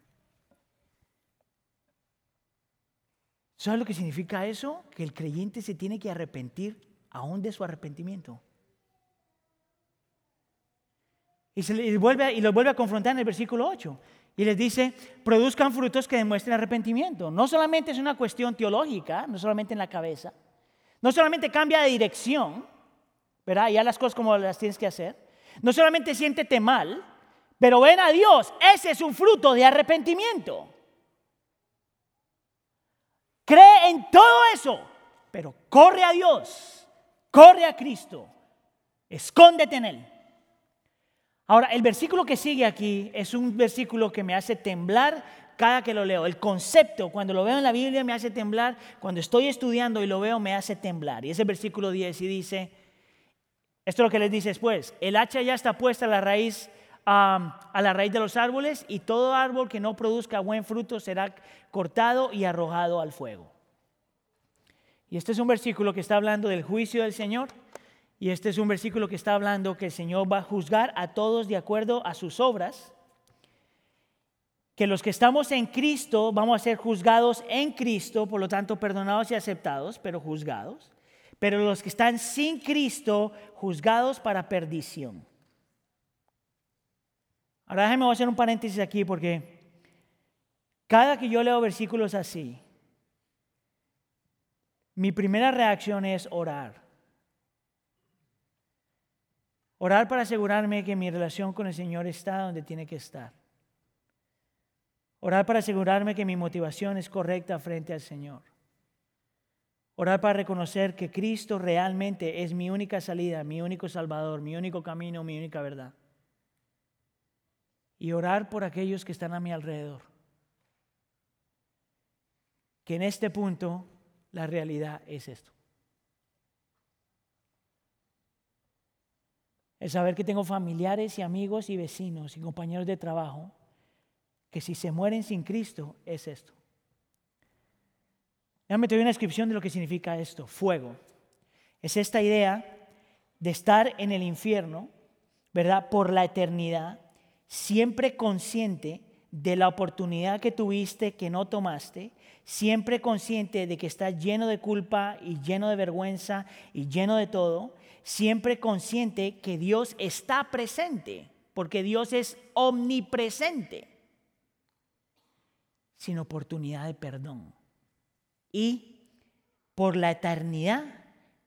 ¿Sabes lo que significa eso? Que el creyente se tiene que arrepentir aún de su arrepentimiento. Y, se vuelve, los vuelve a confrontar en el versículo 8. Y les dice, produzcan frutos que demuestren arrepentimiento. No solamente es una cuestión teológica, no solamente en la cabeza, no solamente cambia de dirección, ¿verdad? Ya las cosas como las tienes que hacer. No solamente siéntete mal, pero ven a Dios. Ese es un fruto de arrepentimiento. Cree en todo eso, pero corre a Dios, corre a Cristo, escóndete en Él. Ahora, el versículo que sigue aquí es un versículo que me hace temblar cada que lo leo. El concepto, cuando lo veo en la Biblia, me hace temblar. Cuando estoy estudiando y lo veo, me hace temblar. Y es el versículo 10 y dice, esto es lo que les dice después, el hacha ya está puesta a la raíz a la raíz de los árboles y todo árbol que no produzca buen fruto será cortado y arrojado al fuego. Y este es un versículo que está hablando del juicio del Señor y este es un versículo que está hablando que el Señor va a juzgar a todos de acuerdo a sus obras. Que los que estamos en Cristo vamos a ser juzgados en Cristo, por lo tanto perdonados y aceptados, pero juzgados. Pero los que están sin Cristo, juzgados para perdición. Ahora déjenme hacer un paréntesis aquí porque cada que yo leo versículos así, mi primera reacción es orar. Orar para asegurarme que mi relación con el Señor está donde tiene que estar. Orar para asegurarme que mi motivación es correcta frente al Señor. Orar para reconocer que Cristo realmente es mi única salida, mi único salvador, mi único camino, mi única verdad. Y orar por aquellos que están a mi alrededor. Que en este punto la realidad es esto. El saber que tengo familiares y amigos y vecinos y compañeros de trabajo que si se mueren sin Cristo es esto. Déjame te doy una descripción de lo que significa esto, fuego. Es esta idea de estar en el infierno, ¿verdad? Por la eternidad, siempre consciente de la oportunidad que tuviste que no tomaste, siempre consciente de que estás lleno de culpa y lleno de vergüenza y lleno de todo, siempre consciente que Dios está presente porque Dios es omnipresente, sin oportunidad de perdón. Y por la eternidad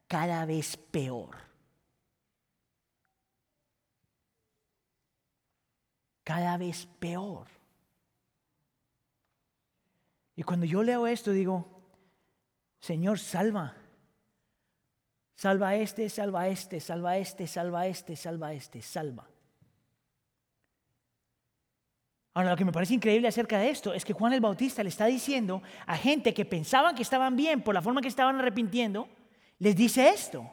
cada vez peor. Cada vez peor. Y cuando yo leo esto digo, Señor, salva. Salva a este, salva a este, salva a este, salva a este, salva a este, salva. Ahora, lo que me parece increíble acerca de esto es que Juan el Bautista le está diciendo a gente que pensaban que estaban bien por la forma que estaban arrepintiendo, les dice esto.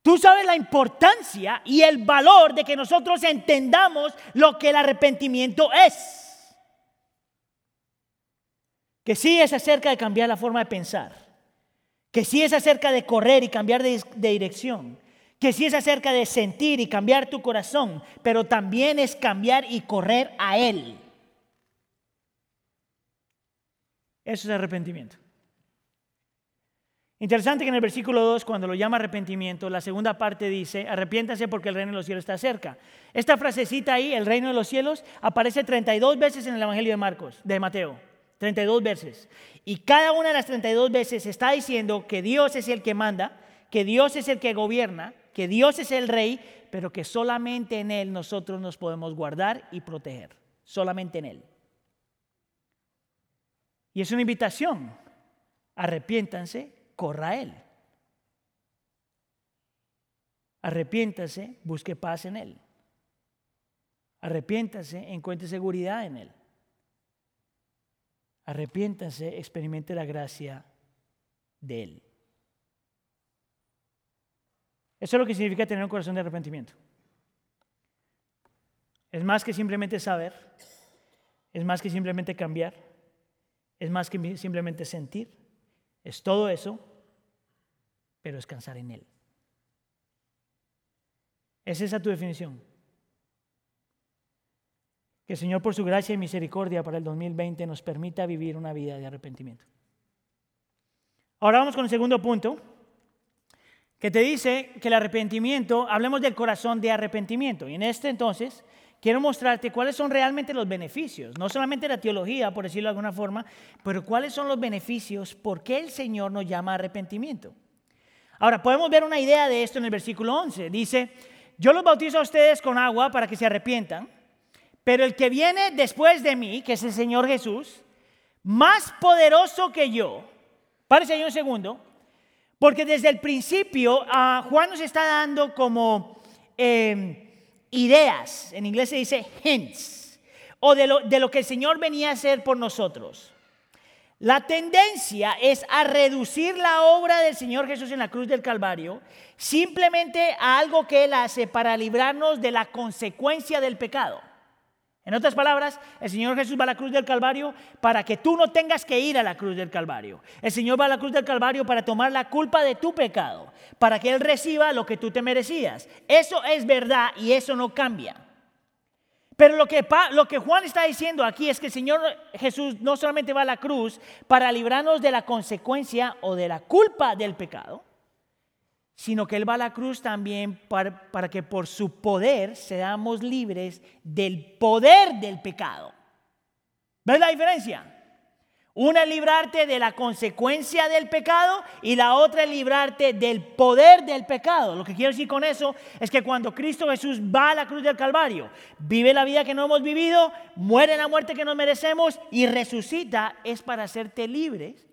Tú sabes la importancia y el valor de que nosotros entendamos lo que el arrepentimiento es. Que sí es acerca de cambiar la forma de pensar. Que sí es acerca de correr y cambiar de, dirección que sí es acerca de sentir y cambiar tu corazón, pero también es cambiar y correr a Él. Eso es arrepentimiento. Interesante que en el versículo 2, cuando lo llama arrepentimiento, la segunda parte dice, arrepiéntanse porque el reino de los cielos está cerca. Esta frasecita ahí, el reino de los cielos, aparece 32 veces en el Evangelio de Marcos, de Mateo. 32 veces. Y cada una de las 32 veces está diciendo que Dios es el que manda, que Dios es el que gobierna, que Dios es el rey, pero que solamente en Él nosotros nos podemos guardar y proteger. Solamente en Él. Y es una invitación. Arrepiéntanse, corra a Él. Arrepiéntase, busque paz en Él. Arrepiéntase, encuentre seguridad en Él. Arrepiéntase, experimente la gracia de Él. Eso es lo que significa tener un corazón de arrepentimiento. Es más que simplemente saber, es más que simplemente cambiar, es más que simplemente sentir, es todo eso, pero descansar en Él. ¿Es esa tu definición? Que el Señor por su gracia y misericordia para el 2020 nos permita vivir una vida de arrepentimiento. Ahora vamos con el segundo punto que te dice que el arrepentimiento, hablemos del corazón de arrepentimiento. Y en este entonces quiero mostrarte cuáles son realmente los beneficios, no solamente la teología, por decirlo de alguna forma, pero cuáles son los beneficios, por qué el Señor nos llama arrepentimiento. Ahora, podemos ver una idea de esto en el versículo 11. Dice, yo los bautizo a ustedes con agua para que se arrepientan, pero el que viene después de mí, que es el Señor Jesús, más poderoso que yo, párese ahí un segundo, porque desde el principio ah, Juan nos está dando como em, ideas, en inglés se dice hints, o de lo, de lo que el Señor venía a hacer por nosotros. La tendencia es a reducir la obra del Señor Jesús en la cruz del Calvario simplemente a algo que Él hace para librarnos de la consecuencia del pecado. En otras palabras, el Señor Jesús va a la cruz del Calvario para que tú no tengas que ir a la cruz del Calvario. El Señor va a la cruz del Calvario para tomar la culpa de tu pecado, para que Él reciba lo que tú te merecías. Eso es verdad y eso no cambia. Pero lo que, Juan está diciendo aquí es que el Señor Jesús no solamente va a la cruz para librarnos de la consecuencia o de la culpa del pecado, sino que Él va a la cruz también para, que por su poder seamos libres del poder del pecado. ¿Ves la diferencia? Una es librarte de la consecuencia del pecado y la otra es librarte del poder del pecado. Lo que quiero decir con eso es que cuando Cristo Jesús va a la cruz del Calvario, vive la vida que no hemos vivido, muere la muerte que nos merecemos y resucita, es para hacerte libres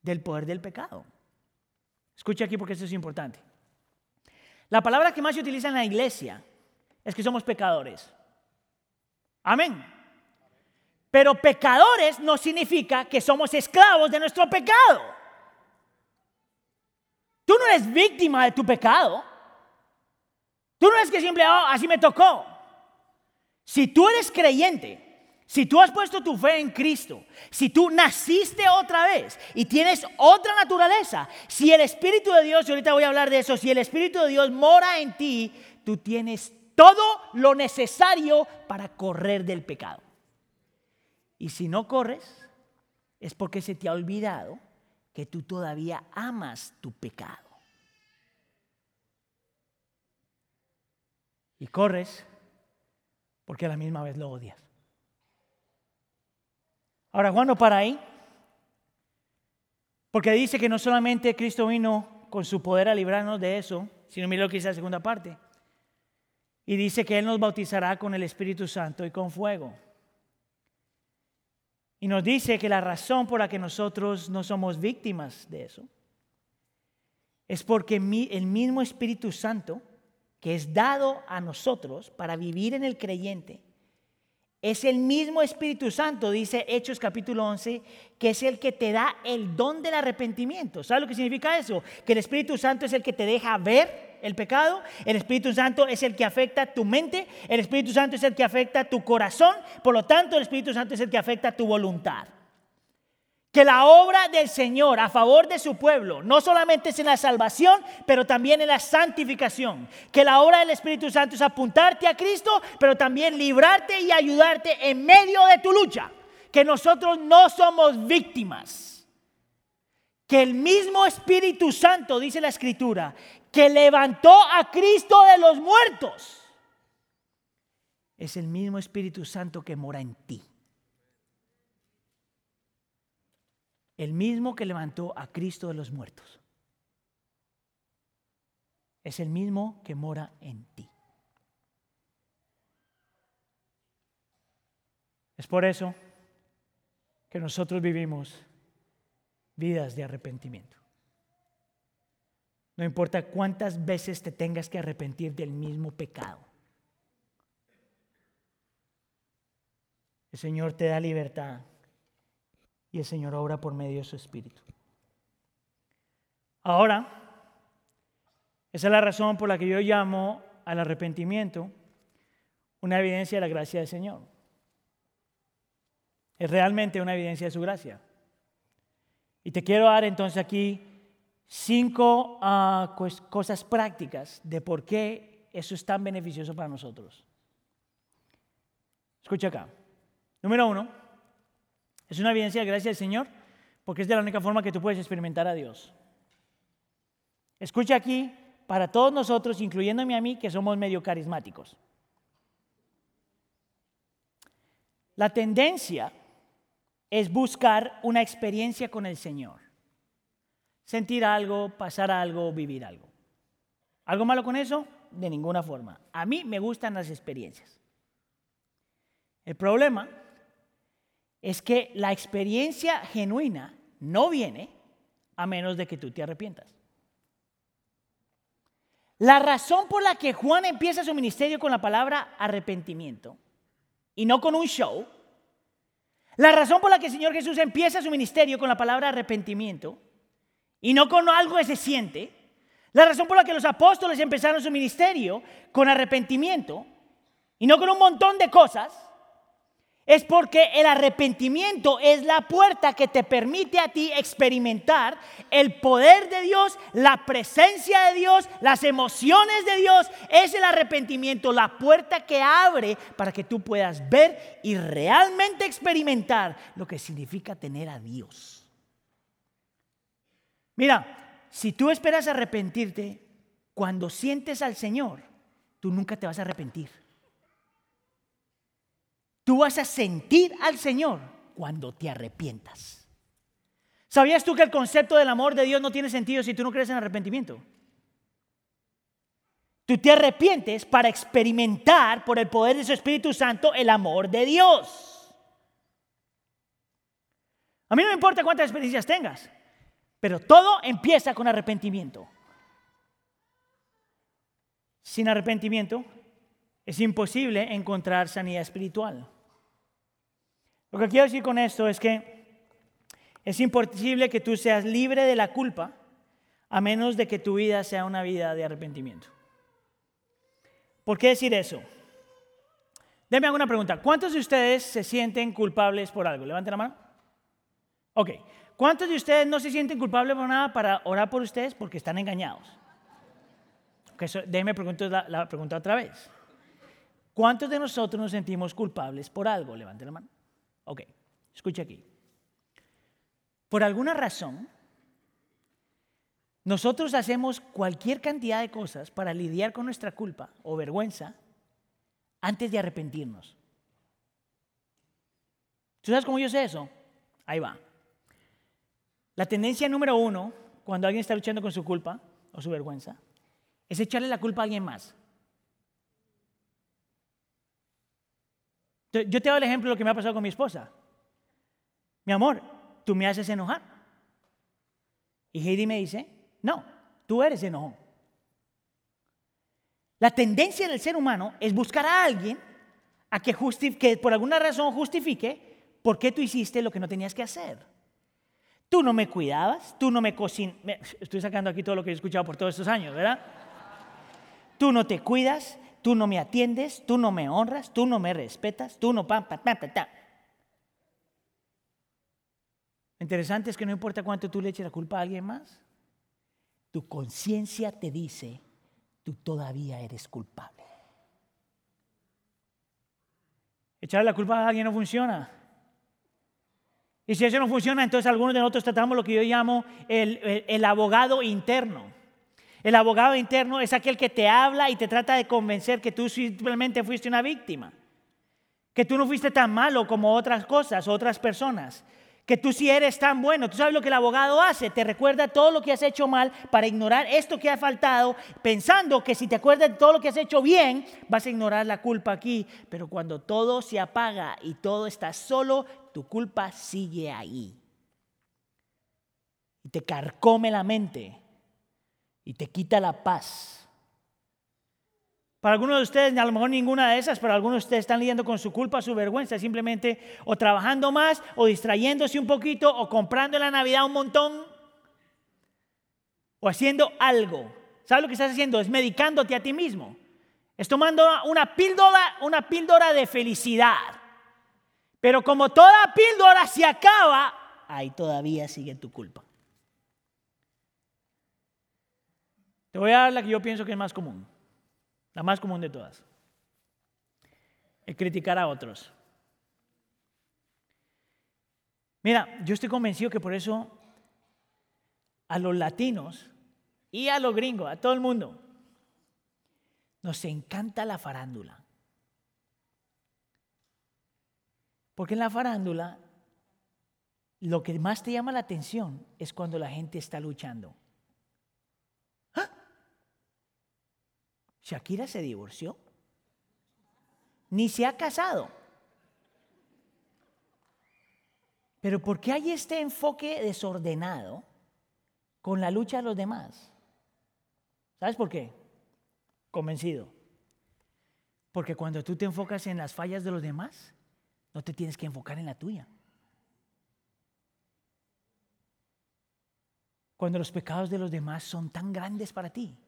del poder del pecado. Escucha aquí porque esto es importante. La palabra que más se utiliza en la iglesia es que somos pecadores. Amén. Pero pecadores no significa que somos esclavos de nuestro pecado. Tú no eres víctima de tu pecado. Tú no eres que siempre, oh, así me tocó. Si tú eres creyente, si tú has puesto tu fe en Cristo, si tú naciste otra vez y tienes otra naturaleza, si el Espíritu de Dios, y ahorita voy a hablar de eso, si el Espíritu de Dios mora en ti, tú tienes todo lo necesario para correr del pecado. Y si no corres, es porque se te ha olvidado que tú todavía amas tu pecado. y corres porque a la misma vez lo odias. Ahora, Juan no para ahí, porque dice que no solamente Cristo vino con su poder a librarnos de eso, sino mira lo que dice la segunda parte. Y dice que Él nos bautizará con el Espíritu Santo y con fuego. Y nos dice que la razón por la que nosotros no somos víctimas de eso es porque el mismo Espíritu Santo que es dado a nosotros para vivir en el creyente, es el mismo Espíritu Santo, dice Hechos capítulo 11, que es el que te da el don del arrepentimiento. ¿Sabes lo que significa eso? Que el Espíritu Santo es el que te deja ver el pecado, el Espíritu Santo es el que afecta tu mente, el Espíritu Santo es el que afecta tu corazón, por lo tanto el Espíritu Santo es el que afecta tu voluntad que la obra del Señor a favor de su pueblo no solamente es en la salvación, pero también en la santificación. Que la obra del Espíritu Santo es apuntarte a Cristo, pero también librarte y ayudarte en medio de tu lucha. Que nosotros no somos víctimas. Que el mismo Espíritu Santo, dice la Escritura, que levantó a Cristo de los muertos, es el mismo Espíritu Santo que mora en ti. El mismo que levantó a Cristo de los muertos. Es el mismo que mora en ti. Es por eso que nosotros vivimos vidas de arrepentimiento. No importa cuántas veces te tengas que arrepentir del mismo pecado. El Señor te da libertad y el Señor obra por medio de su Espíritu. Ahora, esa es la razón por la que yo llamo al arrepentimiento una evidencia de la gracia del Señor. Es realmente una evidencia de su gracia. Y te quiero dar entonces aquí cinco ah, cosas prácticas de por qué eso es tan beneficioso para nosotros. Escucha acá. Número uno, es una evidencia de gracia del Señor porque es de la única forma que tú puedes experimentar a Dios. Escucha aquí, para todos nosotros, incluyéndome a mí, que somos medio carismáticos. La tendencia es buscar una experiencia con el Señor. Sentir algo, pasar algo, vivir algo. ¿Algo malo con eso? De ninguna forma. A mí me gustan las experiencias. El problema es que la experiencia genuina no viene a menos de que tú te arrepientas. La razón por la que Juan empieza su ministerio con la palabra arrepentimiento y no con un show, la razón por la que el Señor Jesús empieza su ministerio con la palabra arrepentimiento y no con algo que se siente, la razón por la que los apóstoles empezaron su ministerio con arrepentimiento y no con un montón de cosas, es porque el arrepentimiento es la puerta que te permite a ti experimentar el poder de Dios, la presencia de Dios, las emociones de Dios. Es el arrepentimiento la puerta que abre para que tú puedas ver y realmente experimentar lo que significa tener a Dios. Mira, si tú esperas arrepentirte cuando sientes al Señor, tú nunca te vas a arrepentir. Tú vas a sentir al Señor cuando te arrepientas. ¿Sabías tú que el concepto del amor de Dios no tiene sentido si tú no crees en arrepentimiento? Tú te arrepientes para experimentar por el poder de su Espíritu Santo el amor de Dios. A mí no me importa cuántas experiencias tengas, pero todo empieza con arrepentimiento. Sin arrepentimiento es imposible encontrar sanidad espiritual. Lo que quiero decir con esto es que es imposible que tú seas libre de la culpa a menos de que tu vida sea una vida de arrepentimiento. ¿Por qué decir eso? Deme alguna pregunta. ¿Cuántos de ustedes se sienten culpables por algo? Levanten la mano. Ok. ¿Cuántos de ustedes no se sienten culpables por nada para orar por ustedes porque están engañados? Okay, déjeme preguntar la pregunta otra vez. ¿Cuántos de nosotros nos sentimos culpables por algo? Levanten la mano. Ok, escucha aquí. Por alguna razón, nosotros hacemos cualquier cantidad de cosas para lidiar con nuestra culpa o vergüenza antes de arrepentirnos. ¿Tú sabes cómo yo sé eso? Ahí va. La tendencia número uno, cuando alguien está luchando con su culpa o su vergüenza, es echarle la culpa a alguien más. Yo te doy el ejemplo de lo que me ha pasado con mi esposa. Mi amor, tú me haces enojar. Y Heidi me dice, no, tú eres enojón. La tendencia del ser humano es buscar a alguien a que, que por alguna razón justifique por qué tú hiciste lo que no tenías que hacer. Tú no me cuidabas, tú no me cocinas. Estoy sacando aquí todo lo que he escuchado por todos estos años, ¿verdad? Tú no te cuidas, tú no me atiendes, tú no me honras, tú no me respetas, tú no... Pam, pam, interesante es que no importa cuánto tú le eches la culpa a alguien más, tu conciencia te dice tú todavía eres culpable. Echarle la culpa a alguien no funciona. Y si eso no funciona, entonces algunos de nosotros tratamos lo que yo llamo el, el, abogado interno. El abogado interno es aquel que te habla y te trata de convencer que tú simplemente fuiste una víctima. Que tú no fuiste tan malo como otras cosas, otras personas que tú sí eres tan bueno. Tú sabes lo que el abogado hace, te recuerda todo lo que has hecho mal para ignorar esto que ha faltado, pensando que si te acuerdas de todo lo que has hecho bien, vas a ignorar la culpa aquí. Pero cuando todo se apaga y todo está solo, tu culpa sigue ahí. Y te carcome la mente y te quita la paz. Para algunos de ustedes, a lo mejor ninguna de esas, pero algunos de ustedes están lidiando con su culpa, su vergüenza, simplemente o trabajando más, o distrayéndose un poquito, o comprando en la Navidad un montón, o haciendo algo. ¿Sabes lo que estás haciendo? Es medicándote a ti mismo. Es tomando una píldora, una píldora de felicidad. Pero como toda píldora se acaba, ahí todavía sigue tu culpa. Te voy a dar la que yo pienso que es más común. La más común de todas. El criticar a otros. Mira, yo estoy convencido que por eso a los latinos y a los gringos, a todo el mundo, nos encanta la farándula. Porque en la farándula lo que más te llama la atención es cuando la gente está luchando. Shakira se divorció. Ni se ha casado. Pero ¿por qué hay este enfoque desordenado con la lucha de los demás? ¿Sabes por qué? Convencido. Porque cuando tú te enfocas en las fallas de los demás, no te tienes que enfocar en la tuya. Cuando los pecados de los demás son tan grandes para ti,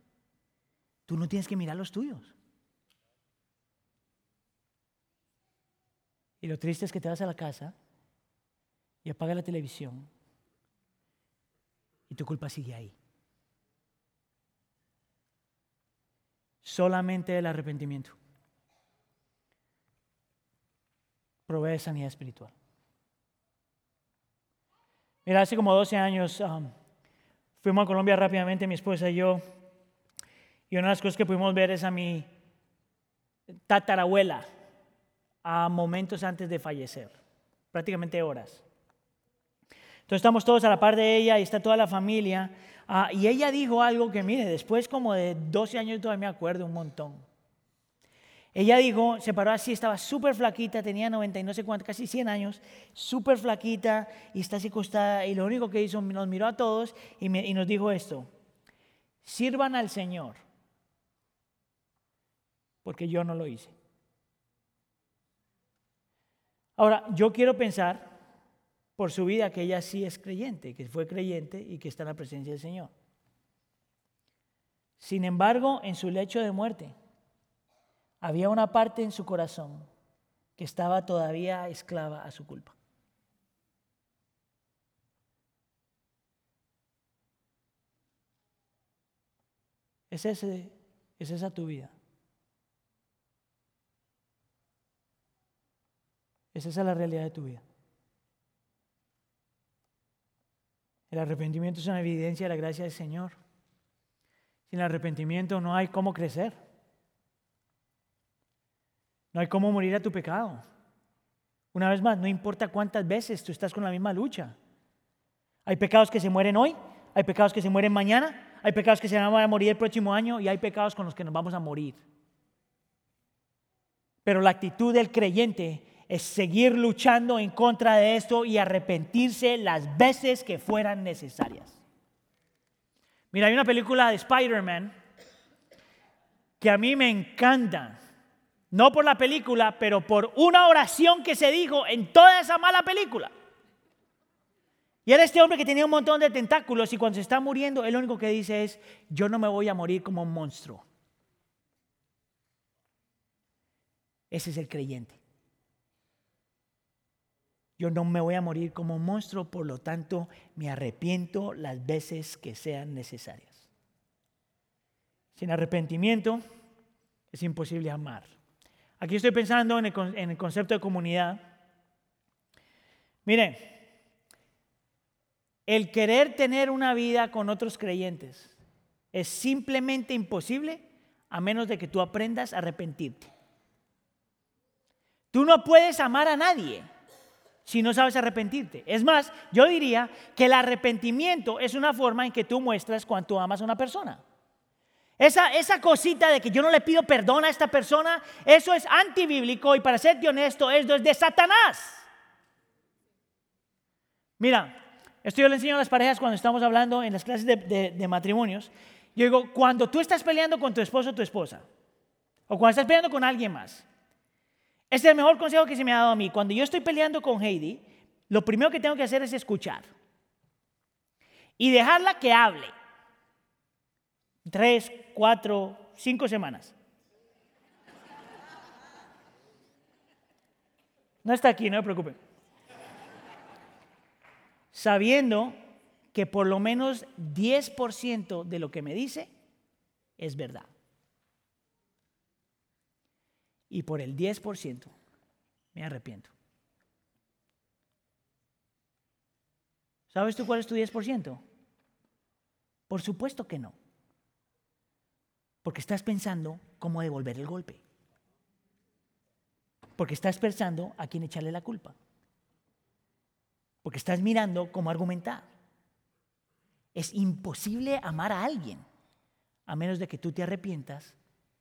Tú no tienes que mirar los tuyos. Y lo triste es que te vas a la casa y apagas la televisión y tu culpa sigue ahí. Solamente el arrepentimiento provee sanidad espiritual. Mira, hace como 12 años um, fuimos a Colombia rápidamente, mi esposa y yo, y una de las cosas que pudimos ver es a mi tatarabuela a momentos antes de fallecer, prácticamente horas. Entonces estamos todos a la par de ella y está toda la familia. Ah, y ella dijo algo que, mire, después como de 12 años todavía me acuerdo un montón. Ella dijo, se paró así, estaba súper flaquita, tenía 90 y no sé cuánto, casi 100 años, súper flaquita y está así acostada. Y lo único que hizo, nos miró a todos y, y nos dijo esto, sirvan al Señor porque yo no lo hice. Ahora, yo quiero pensar por su vida que ella sí es creyente, que fue creyente y que está en la presencia del Señor. Sin embargo, en su lecho de muerte, había una parte en su corazón que estaba todavía esclava a su culpa. ¿Es, ¿Es esa tu vida? ¿Es la realidad de tu vida? El arrepentimiento es una evidencia de la gracia del Señor. Sin arrepentimiento no hay cómo crecer. No hay cómo morir a tu pecado. Una vez más, no importa cuántas veces tú estás con la misma lucha. Hay pecados que se mueren hoy, hay pecados que se mueren mañana, hay pecados que se van a morir el próximo año y hay pecados con los que nos vamos a morir. Pero la actitud del creyente es seguir luchando en contra de esto y arrepentirse las veces que fueran necesarias. Mira, hay una película de Spider-Man que a mí me encanta. No por la película, pero por una oración que se dijo en toda esa mala película. Y era este hombre que tenía un montón de tentáculos y cuando se está muriendo, él lo único que dice es, yo no me voy a morir como un monstruo. Ese es el creyente. Yo no me voy a morir como un monstruo, por lo tanto me arrepiento las veces que sean necesarias. Sin arrepentimiento es imposible amar. Aquí estoy pensando en el, concepto de comunidad. Mire, el querer tener una vida con otros creyentes es simplemente imposible a menos de que tú aprendas a arrepentirte. Tú no puedes amar a nadie si no sabes arrepentirte. Es más, yo diría que el arrepentimiento es una forma en que tú muestras cuánto amas a una persona. Esa, esa cosita de que yo no le pido perdón a esta persona, eso es antibíblico y para serte honesto, esto es de Satanás. Mira, esto yo le enseño a las parejas cuando estamos hablando en las clases de, de matrimonios. Yo digo, cuando tú estás peleando con tu esposo o tu esposa, o cuando estás peleando con alguien más, este es el mejor consejo que se me ha dado a mí. Cuando yo estoy peleando con Heidi, lo primero que tengo que hacer es escuchar y dejarla que hable tres, cuatro, cinco semanas. No está aquí, no me preocupen. Sabiendo que por lo menos 10% de lo que me dice es verdad. Y por el 10% me arrepiento. ¿Sabes tú cuál es tu 10%? Por supuesto que no. Porque estás pensando cómo devolver el golpe. Porque estás pensando a quién echarle la culpa. Porque estás mirando cómo argumentar. Es imposible amar a alguien a menos de que tú te arrepientas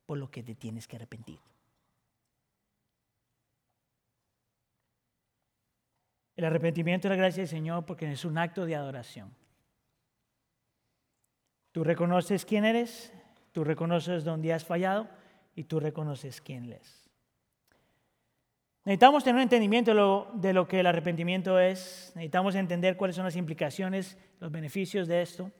por lo que te tienes que arrepentir. El arrepentimiento y la gracia del Señor porque es un acto de adoración. Tú reconoces quién eres, Tú reconoces dónde has fallado y tú reconoces quién eres. Necesitamos tener un entendimiento de lo, que el arrepentimiento es, necesitamos entender cuáles son las implicaciones, los beneficios de esto.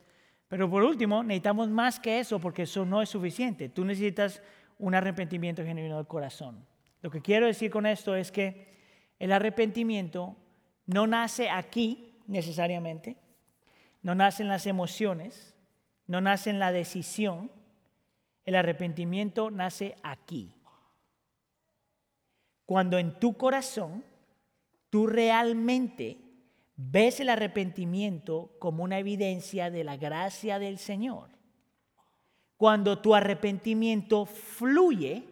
Pero por último, necesitamos más que eso porque eso no es suficiente. Tú necesitas un arrepentimiento genuino del corazón. Lo que quiero decir con esto es que el arrepentimiento no nace aquí necesariamente, no nace en las emociones, no nace en la decisión, el arrepentimiento nace aquí. Cuando en tu corazón tú realmente ves el arrepentimiento como una evidencia de la gracia del Señor. Cuando tu arrepentimiento fluye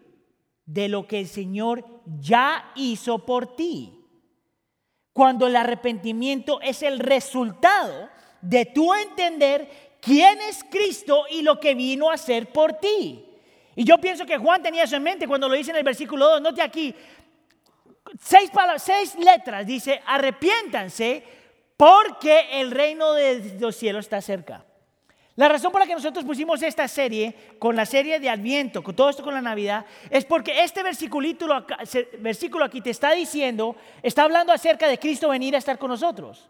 de lo que el Señor ya hizo por ti. Cuando el arrepentimiento es el resultado de tu entender quién es Cristo y lo que vino a hacer por ti. Y yo pienso que Juan tenía eso en mente cuando lo dice en el versículo 2. Note aquí, seis, palabras, seis letras, dice, arrepiéntanse porque el reino de los cielos está cerca. La razón por la que nosotros pusimos esta serie con la serie de Adviento, con todo esto con la Navidad, es porque este versículo aquí te está diciendo, está hablando acerca de Cristo venir a estar con nosotros.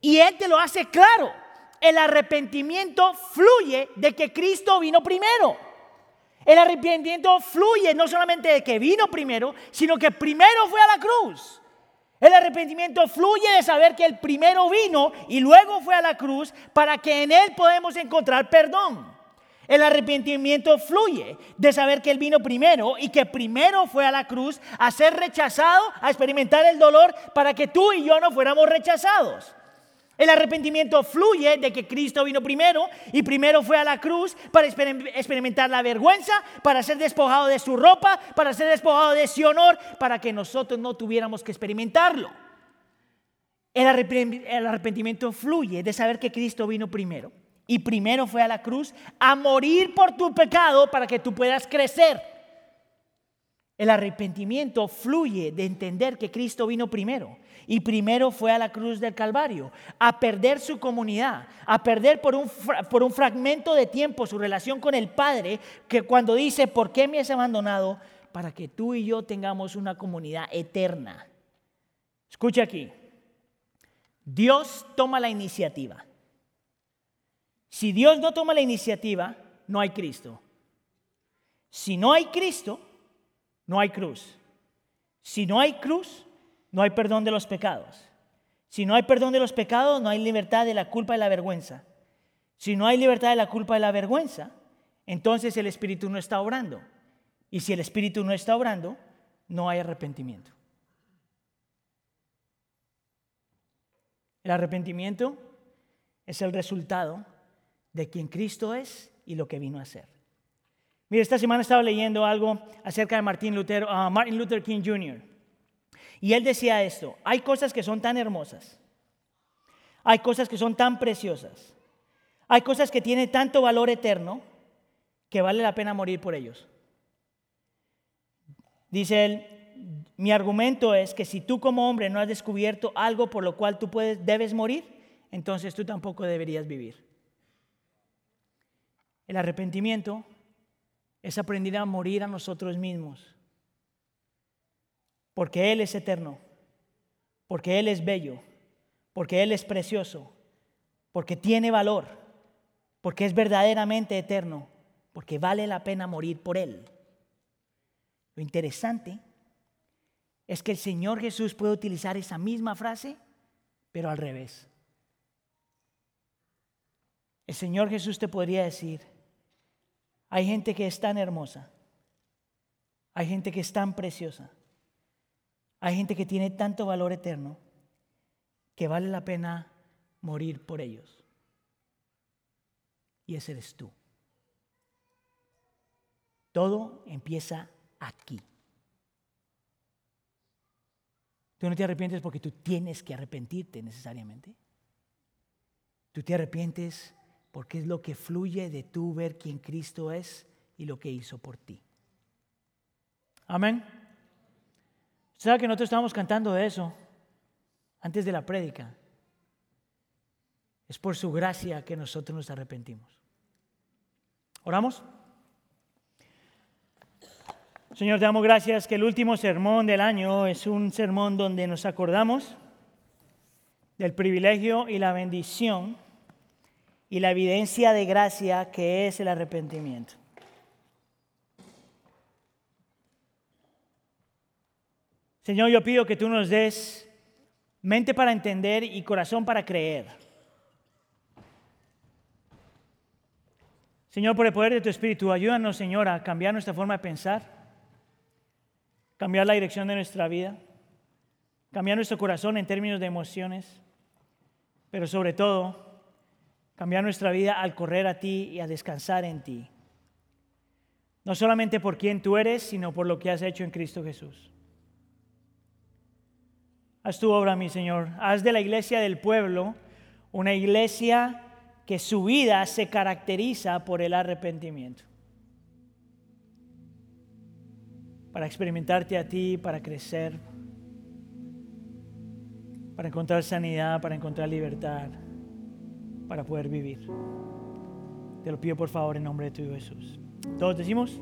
Y Él te lo hace claro el arrepentimiento fluye de que Cristo vino primero. El arrepentimiento fluye no solamente de que vino primero, sino que primero fue a la cruz. El arrepentimiento fluye de saber que el primero vino y luego fue a la cruz para que en él podemos encontrar perdón. El arrepentimiento fluye de saber que Él vino primero y que primero fue a la cruz a ser rechazado, a experimentar el dolor para que tú y yo no fuéramos rechazados. El arrepentimiento fluye de que Cristo vino primero y primero fue a la cruz para experimentar la vergüenza, para ser despojado de su ropa, para ser despojado de su honor, para que nosotros no tuviéramos que experimentarlo. El arrepentimiento fluye de saber que Cristo vino primero y primero fue a la cruz a morir por tu pecado para que tú puedas crecer. El arrepentimiento fluye de entender que Cristo vino primero y primero fue a la cruz del Calvario, a perder su comunidad, a perder por un, por un fragmento de tiempo su relación con el Padre, que cuando dice, ¿por qué me has abandonado? Para que tú y yo tengamos una comunidad eterna. Escucha aquí, Dios toma la iniciativa. Si Dios no toma la iniciativa, no hay Cristo. Si no hay Cristo, no hay cruz. Si no hay cruz, no hay perdón de los pecados. Si no hay perdón de los pecados, no hay libertad de la culpa y la vergüenza. Si no hay libertad de la culpa y la vergüenza, entonces el Espíritu no está obrando. Y si el Espíritu no está obrando, no hay arrepentimiento. El arrepentimiento es el resultado de quien Cristo es y lo que vino a hacer. Mira, esta semana estaba leyendo algo acerca de Martin Luther, uh, Martin Luther King Jr. Y él decía esto, hay cosas que son tan hermosas, hay cosas que son tan preciosas, hay cosas que tienen tanto valor eterno que vale la pena morir por ellos. Dice él, mi argumento es que si tú como hombre no has descubierto algo por lo cual tú puedes, debes morir, entonces tú tampoco deberías vivir. El arrepentimiento es aprender a morir a nosotros mismos. Porque Él es eterno, porque Él es bello, porque Él es precioso, porque tiene valor, porque es verdaderamente eterno, porque vale la pena morir por Él. Lo interesante es que el Señor Jesús puede utilizar esa misma frase, pero al revés. El Señor Jesús te podría decir, hay gente que es tan hermosa. Hay gente que es tan preciosa. Hay gente que tiene tanto valor eterno que vale la pena morir por ellos. Y ese eres tú. Todo empieza aquí. Tú no te arrepientes porque tú tienes que arrepentirte necesariamente. Tú te arrepientes porque es lo que fluye de tú ver quién Cristo es y lo que hizo por ti. Amén. ¿Sabe que nosotros estábamos cantando de eso antes de la prédica? Es por su gracia que nosotros nos arrepentimos. ¿Oramos? Señor, te damos gracias que el último sermón del año es un sermón donde nos acordamos del privilegio y la bendición y la evidencia de gracia que es el arrepentimiento. Señor, yo pido que tú nos des mente para entender y corazón para creer. Señor, por el poder de tu Espíritu, ayúdanos, Señor, a cambiar nuestra forma de pensar, cambiar la dirección de nuestra vida, cambiar nuestro corazón en términos de emociones, pero sobre todo, cambiar nuestra vida al correr a ti y a descansar en ti. No solamente por quien tú eres, sino por lo que has hecho en Cristo Jesús. Haz tu obra, mi Señor. Haz de la iglesia del pueblo una iglesia que su vida se caracteriza por el arrepentimiento. Para experimentarte a ti, para crecer, para encontrar sanidad, para encontrar libertad para poder vivir. Te lo pido por favor en nombre de tu Jesús. Todos decimos.